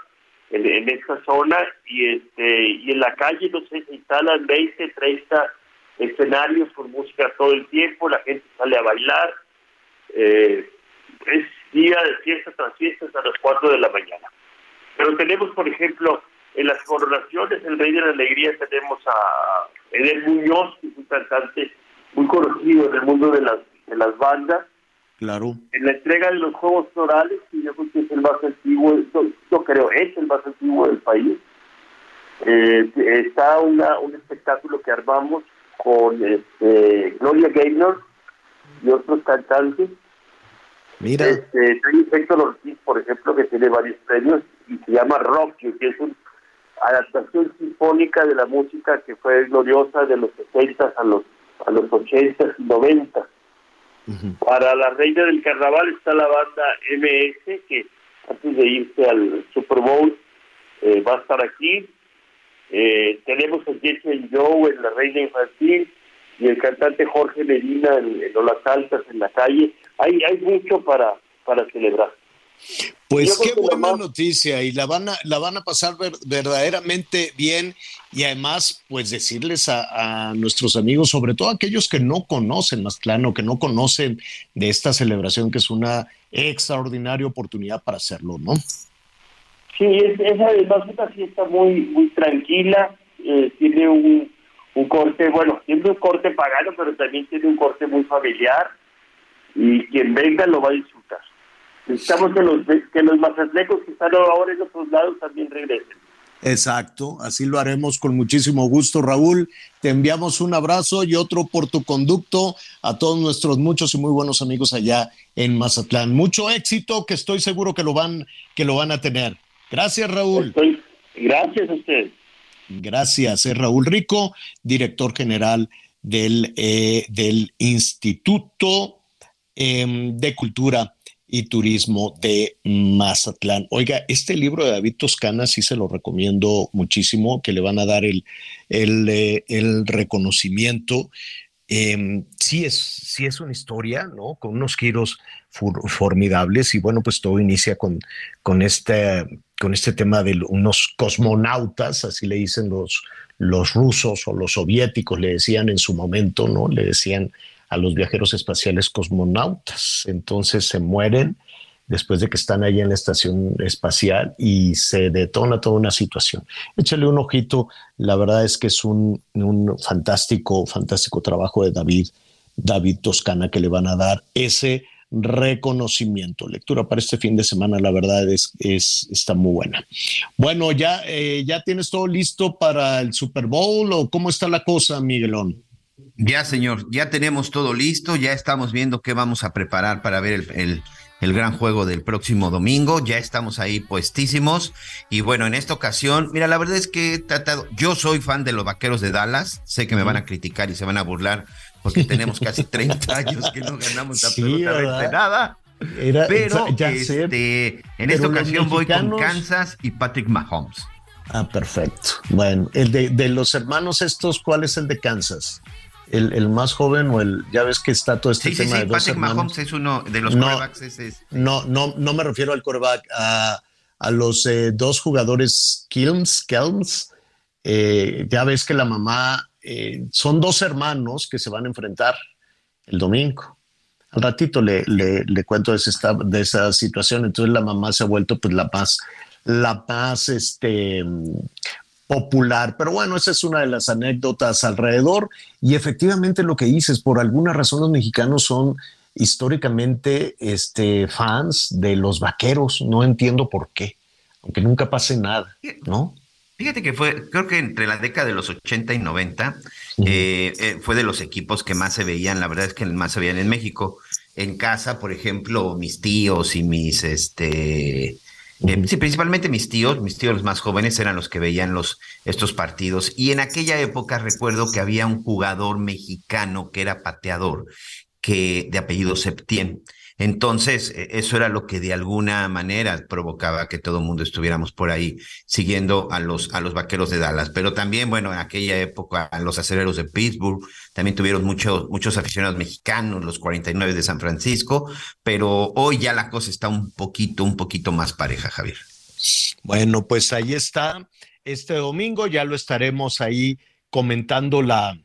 en, esta zona y este y en la calle no se instalan 20 30 escenarios con música todo el tiempo la gente sale a bailar eh, es día de fiesta tras fiesta a las 4 de la mañana. Pero tenemos por ejemplo en las coronaciones, el Rey de la Alegría, tenemos a Edel Muñoz, que es un cantante muy conocido en el mundo de las, de las bandas. Claro. En la entrega de los Juegos Florales, que yo creo que es el más antiguo, yo, creo es el más antiguo del país, eh, está una, un espectáculo que armamos con este, Gloria Gaynor y otros cantantes Mira. Este, Héctor Ortiz, por ejemplo, que tiene varios premios y se llama Rock, que es una adaptación sinfónica de la música que fue gloriosa de los 60 a los a los 80 y 90. Para la reina del carnaval está la banda MS, que antes de irse al Super Bowl eh, va a estar aquí. Eh, tenemos a Jesse Joe en La Reina Infantil y el cantante Jorge Medina en, en Olas Altas en la calle. Hay, hay mucho para, para celebrar. Pues qué buena noticia y la van a, la van a pasar verdaderamente bien y además pues decirles a, nuestros amigos, sobre todo aquellos que no conocen Mazatlán o que no conocen de esta celebración que es una extraordinaria oportunidad para hacerlo, ¿no? Sí, es, es además una fiesta muy, muy tranquila, eh, tiene un, un corte, bueno, tiene un corte pagano, pero también tiene un corte muy familiar y quien venga lo va a disfrutar. Necesitamos que los, que los mazatlecos que están ahora en otros lados también regresen. Exacto, así lo haremos con muchísimo gusto, Raúl. Te enviamos un abrazo y otro por tu conducto a todos nuestros muchos y muy buenos amigos allá en Mazatlán. Mucho éxito, que estoy seguro que lo van, que lo van a tener. Gracias, Raúl. gracias a usted. Gracias, es Raúl Rico, director general del, eh, del Instituto em, de Cultura y Turismo de Mazatlán. Oiga, este libro de David Toscana sí se lo recomiendo muchísimo, que le van a dar el, el, eh, reconocimiento. Em, sí, es, sí es una historia, ¿no? Con unos giros formidables y bueno, pues todo inicia con, con, este, con este tema de unos cosmonautas, así le dicen los, los rusos o los soviéticos, le decían en su momento, ¿no? Le decían a los viajeros espaciales cosmonautas. Entonces se mueren después de que están ahí en la estación espacial y se detona toda una situación. Échale un ojito, la verdad es que es un, fantástico, fantástico trabajo de David, David Toscana, que le van a dar ese reconocimiento. Lectura para este fin de semana, la verdad es, es está muy buena. Bueno, ya, eh, ya tienes todo listo para el Super Bowl o cómo está la cosa, Miguelón. Ya, señor, ya tenemos todo listo, ya estamos viendo qué vamos a preparar para ver el, el, gran juego del próximo domingo, ya estamos ahí puestísimos y bueno, en esta ocasión, mira, la verdad es que he tratado, yo soy fan de los Vaqueros de Dallas, sé que me van a criticar y se van a burlar porque tenemos casi 30 años que no ganamos absolutamente nada. pero ya este, en esta ocasión voy con Kansas y Patrick Mahomes. Ah, perfecto. Bueno, el de, de los hermanos estos, ¿cuál es el de Kansas? El, más joven o el, ya ves que está todo este tema de dos Patrick Mahomes es uno de los no, No, no, no me refiero al coreback, a, a los eh, dos jugadores Kilms, Kelms. Eh, ya ves que la mamá, eh, son dos hermanos que se van a enfrentar el domingo. Al ratito le, le, le cuento de, esa, de esa situación. Entonces la mamá se ha vuelto pues la más, la más este, popular. Pero bueno, esa es una de las anécdotas alrededor. Y efectivamente lo que dices, por alguna razón los mexicanos son históricamente este, fans de los vaqueros. No entiendo por qué, aunque nunca pase nada, ¿no? Fíjate que fue, creo que entre la década de los 80 y 90, eh, eh, fue de los equipos que más se veían, la verdad es que más se veían en México. En casa, por ejemplo, mis tíos y mis, este, eh, sí, principalmente mis tíos, mis tíos los más jóvenes eran los que veían los, estos partidos. Y en aquella época recuerdo que había un jugador mexicano que era pateador, que de apellido Septién. Entonces, e, eso era lo que de alguna manera provocaba que todo el mundo estuviéramos por ahí siguiendo a los, a los vaqueros de Dallas. Pero también, bueno, en aquella época, los aceleros de Pittsburgh también tuvieron muchos, muchos aficionados mexicanos, los 49 de San Francisco, pero hoy ya la cosa está un poquito, un poquito más pareja, Javier. Bueno, pues ahí está. Este domingo ya lo estaremos ahí comentando la,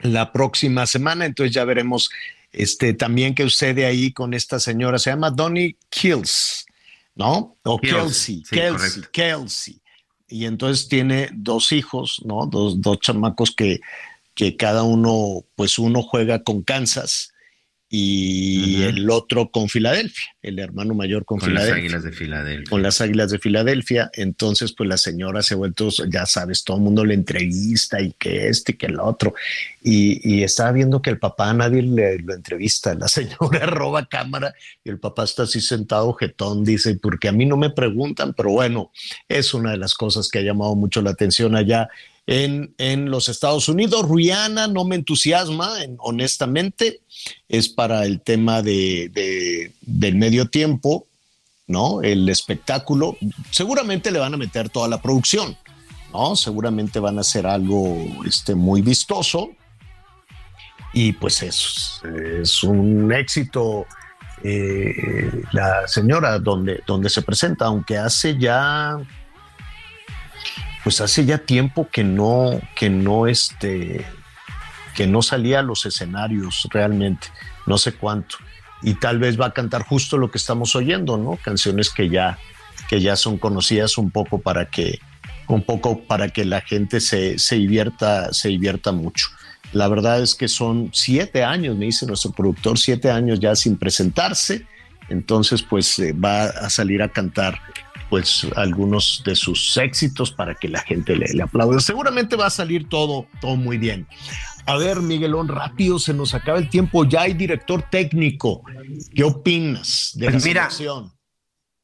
la próxima semana, entonces ya veremos este, también que sucede ahí con esta señora, se llama Donnie Kills, ¿no? O Kelsey, Kelsey, Kelsey. Y entonces tiene dos hijos, ¿no? Dos, dos chamacos que, que cada uno, pues uno juega con Kansas y el otro con Filadelfia, el hermano mayor con, con Filadelfia. las Águilas de Filadelfia. Con las Águilas de Filadelfia. Entonces, pues la señora se ha vuelto, ya sabes, todo el mundo le entrevista y que este y que el otro. Y, y estaba viendo que el papá a nadie le lo entrevista. La señora roba cámara y el papá está así sentado, jetón, dice, porque a mí no me preguntan, pero bueno, es una de las cosas que ha llamado mucho la atención allá en, en, los Estados Unidos. Rihanna no me entusiasma, en, honestamente, es para el tema de, de, del medio tiempo, ¿no? El espectáculo. Seguramente le van a meter toda la producción, ¿no? Seguramente van a hacer algo este, muy vistoso. Y pues es, es un éxito eh, la señora donde, donde se presenta, aunque hace ya pues hace ya tiempo que no, que no, este, que no salía a los escenarios realmente, no sé cuánto. Y tal vez va a cantar justo lo que estamos oyendo, ¿no? Canciones que ya, que ya son conocidas un poco para que, un poco para que la gente se, se divierta, se divierta mucho. La verdad es que son siete años, me dice nuestro productor, siete años ya sin presentarse. Entonces, pues eh, va a salir a cantar pues algunos de sus éxitos para que la gente le, le aplaude. Seguramente va a salir todo, todo muy bien. A ver, Miguelón, rápido, se nos acaba el tiempo. Ya hay director técnico. ¿Qué opinas de pues la mira, selección?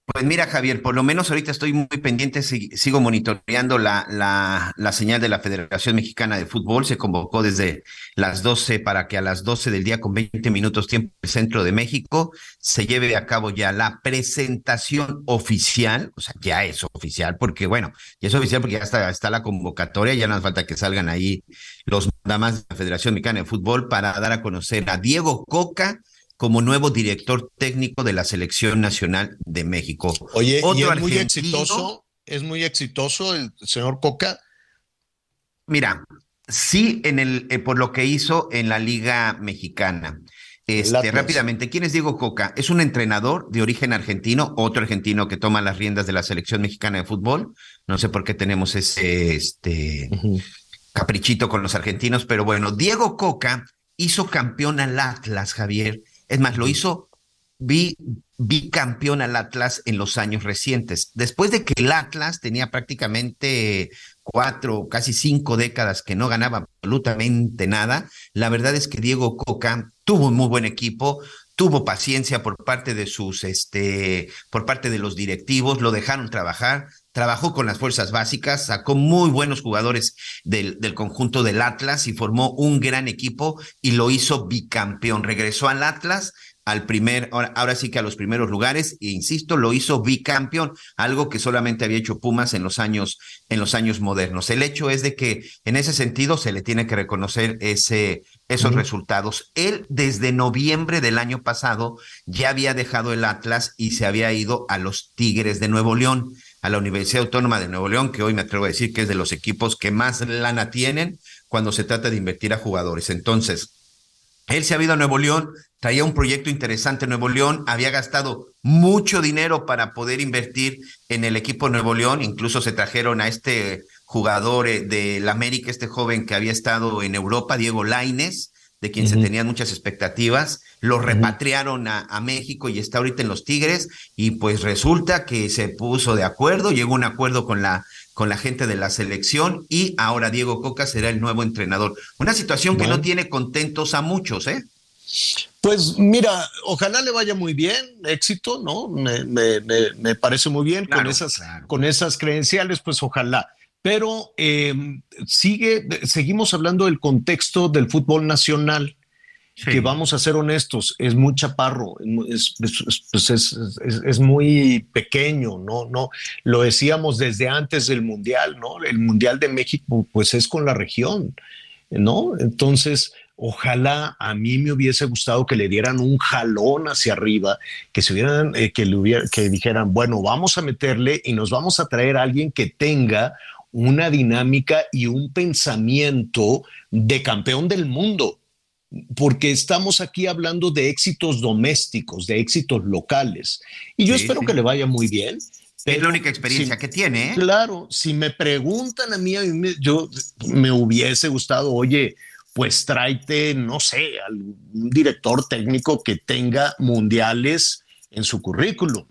Pues mira, Javier, por lo menos ahorita estoy muy pendiente, sigo monitoreando la, la, la, señal de la Federación Mexicana de Fútbol. Se convocó desde las 12 para que a las 12 del día, con 20 minutos tiempo el centro de México, se lleve a cabo ya la presentación oficial. O sea, ya es oficial, porque bueno, ya es oficial porque ya está, está la convocatoria, ya no hace falta que salgan ahí los damas de la Federación Mexicana de Fútbol para dar a conocer a Diego Coca como nuevo director técnico de la Selección Nacional de México. Oye, Otro y es muy exitoso, es muy exitoso el señor Coca. Mira, sí, en el, eh, por lo que hizo en la Liga Mexicana. Este, rápidamente, ¿quién es Diego Coca? Es un entrenador de origen argentino, otro argentino que toma las riendas de la selección mexicana de fútbol. No sé por qué tenemos ese este, uh -huh. caprichito con los argentinos, pero bueno, Diego Coca hizo campeón al Atlas, Javier, es más, lo hizo vi, bicampeón al Atlas en los años recientes. Después de que el Atlas tenía prácticamente cuatro, casi cinco décadas que no ganaba absolutamente nada, la verdad es que Diego Coca tuvo un muy buen equipo, tuvo paciencia por parte de sus, este, por parte de los directivos, lo dejaron trabajar, trabajó con las fuerzas básicas, sacó muy buenos jugadores del, del, conjunto del Atlas y formó un gran equipo y lo hizo bicampeón. Regresó al Atlas al primer, ahora, ahora sí que a los primeros lugares, e insisto, lo hizo bicampeón, algo que solamente había hecho Pumas en los años, en los años modernos. El hecho es de que en ese sentido se le tiene que reconocer ese, esos uh -huh. resultados. Él desde noviembre del año pasado ya había dejado el Atlas y se había ido a los Tigres de Nuevo León a la Universidad Autónoma de Nuevo León, que hoy me atrevo a decir que es de los equipos que más lana tienen cuando se trata de invertir a jugadores. Entonces, él se ha ido a Nuevo León, traía un proyecto interesante en Nuevo León, había gastado mucho dinero para poder invertir en el equipo Nuevo León, incluso se trajeron a este jugador del América, este joven que había estado en Europa, Diego Laines, de quien uh -huh. se tenían muchas expectativas, lo repatriaron a, a, México y está ahorita en los Tigres y pues resulta que se puso de acuerdo, llegó a un acuerdo con la con la gente de la selección y ahora Diego Coca será el nuevo entrenador. Una situación que no tiene contentos a muchos, ¿eh? Pues mira, ojalá le vaya muy bien, éxito, ¿no? Me, me, me, me parece muy bien claro, con, esas, claro. con esas credenciales, pues ojalá pero eh, sigue, seguimos hablando del contexto del fútbol nacional, sí. que vamos a ser honestos, es muy chaparro, es, es, pues es, es, muy pequeño, ¿no? no Lo decíamos desde antes del Mundial, ¿no? El Mundial de México, pues es con la región, ¿no? Entonces, ojalá a mí me hubiese gustado que le dieran un jalón hacia arriba, que se hubieran, eh, que le hubiera, que dijeran, bueno, vamos a meterle y nos vamos a traer a alguien que tenga una dinámica y un pensamiento de campeón del mundo, porque estamos aquí hablando de éxitos domésticos, de éxitos locales. Y yo sí, espero sí. que le vaya muy bien. es la única experiencia si, que tiene. ¿eh? Claro, si me preguntan a mí, a mí me, yo me hubiese gustado, oye, pues tráete, no sé, algún director técnico que tenga mundiales en su currículum.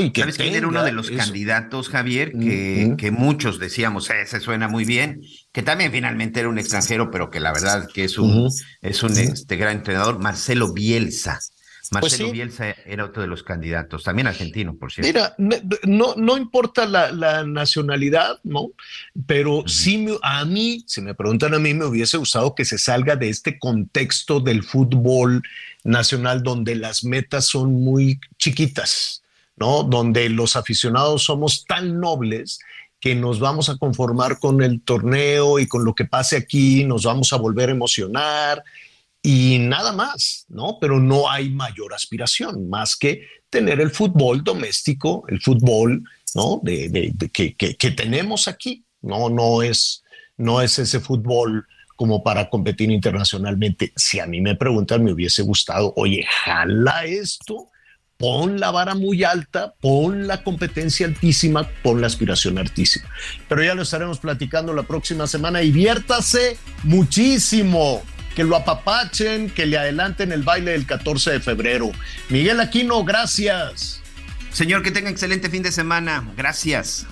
Y que ¿Sabes quién era uno de los candidatos, Javier? Que, que muchos decíamos, ese suena muy bien, que también finalmente era un extranjero, pero que la verdad que es un, es un este, gran entrenador, Marcelo Bielsa. Pues Marcelo Bielsa era otro de los candidatos, también argentino, por cierto. Mira, no, no importa la, nacionalidad, ¿no? Pero sí, me, a mí, si me preguntan a mí, me hubiese gustado que se salga de este contexto del fútbol nacional donde las metas son muy chiquitas, ¿no? Donde los aficionados somos tan nobles que nos vamos a conformar con el torneo y con lo que pase aquí, nos vamos a volver a emocionar y nada más, ¿no? Pero no hay mayor aspiración más que tener el fútbol doméstico, el fútbol, ¿no? De, que, que, tenemos aquí, no, no es, no es ese fútbol como para competir internacionalmente. Si a mí me preguntan, me hubiese gustado, oye, jala esto, pon la vara muy alta, pon la competencia altísima, pon la aspiración altísima. Pero ya lo estaremos platicando la próxima semana y viértase muchísimo que lo apapachen, que le adelanten el baile del 14 de febrero. Miguel Aquino, gracias. Señor, que tenga excelente fin de semana. Gracias.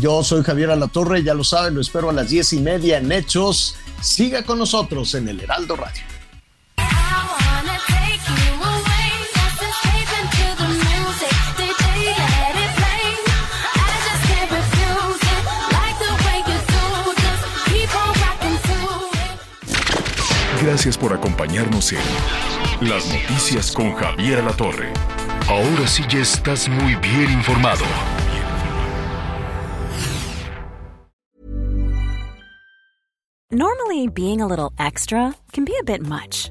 Yo soy Javier Alatorre, ya lo saben, lo espero a las diez y media en Hechos. Siga con nosotros en el Heraldo Radio. Gracias por acompañarnos en Las Noticias con Javier La Torre. Ahora sí ya estás muy bien informado. Normally, being a little extra can be a bit much,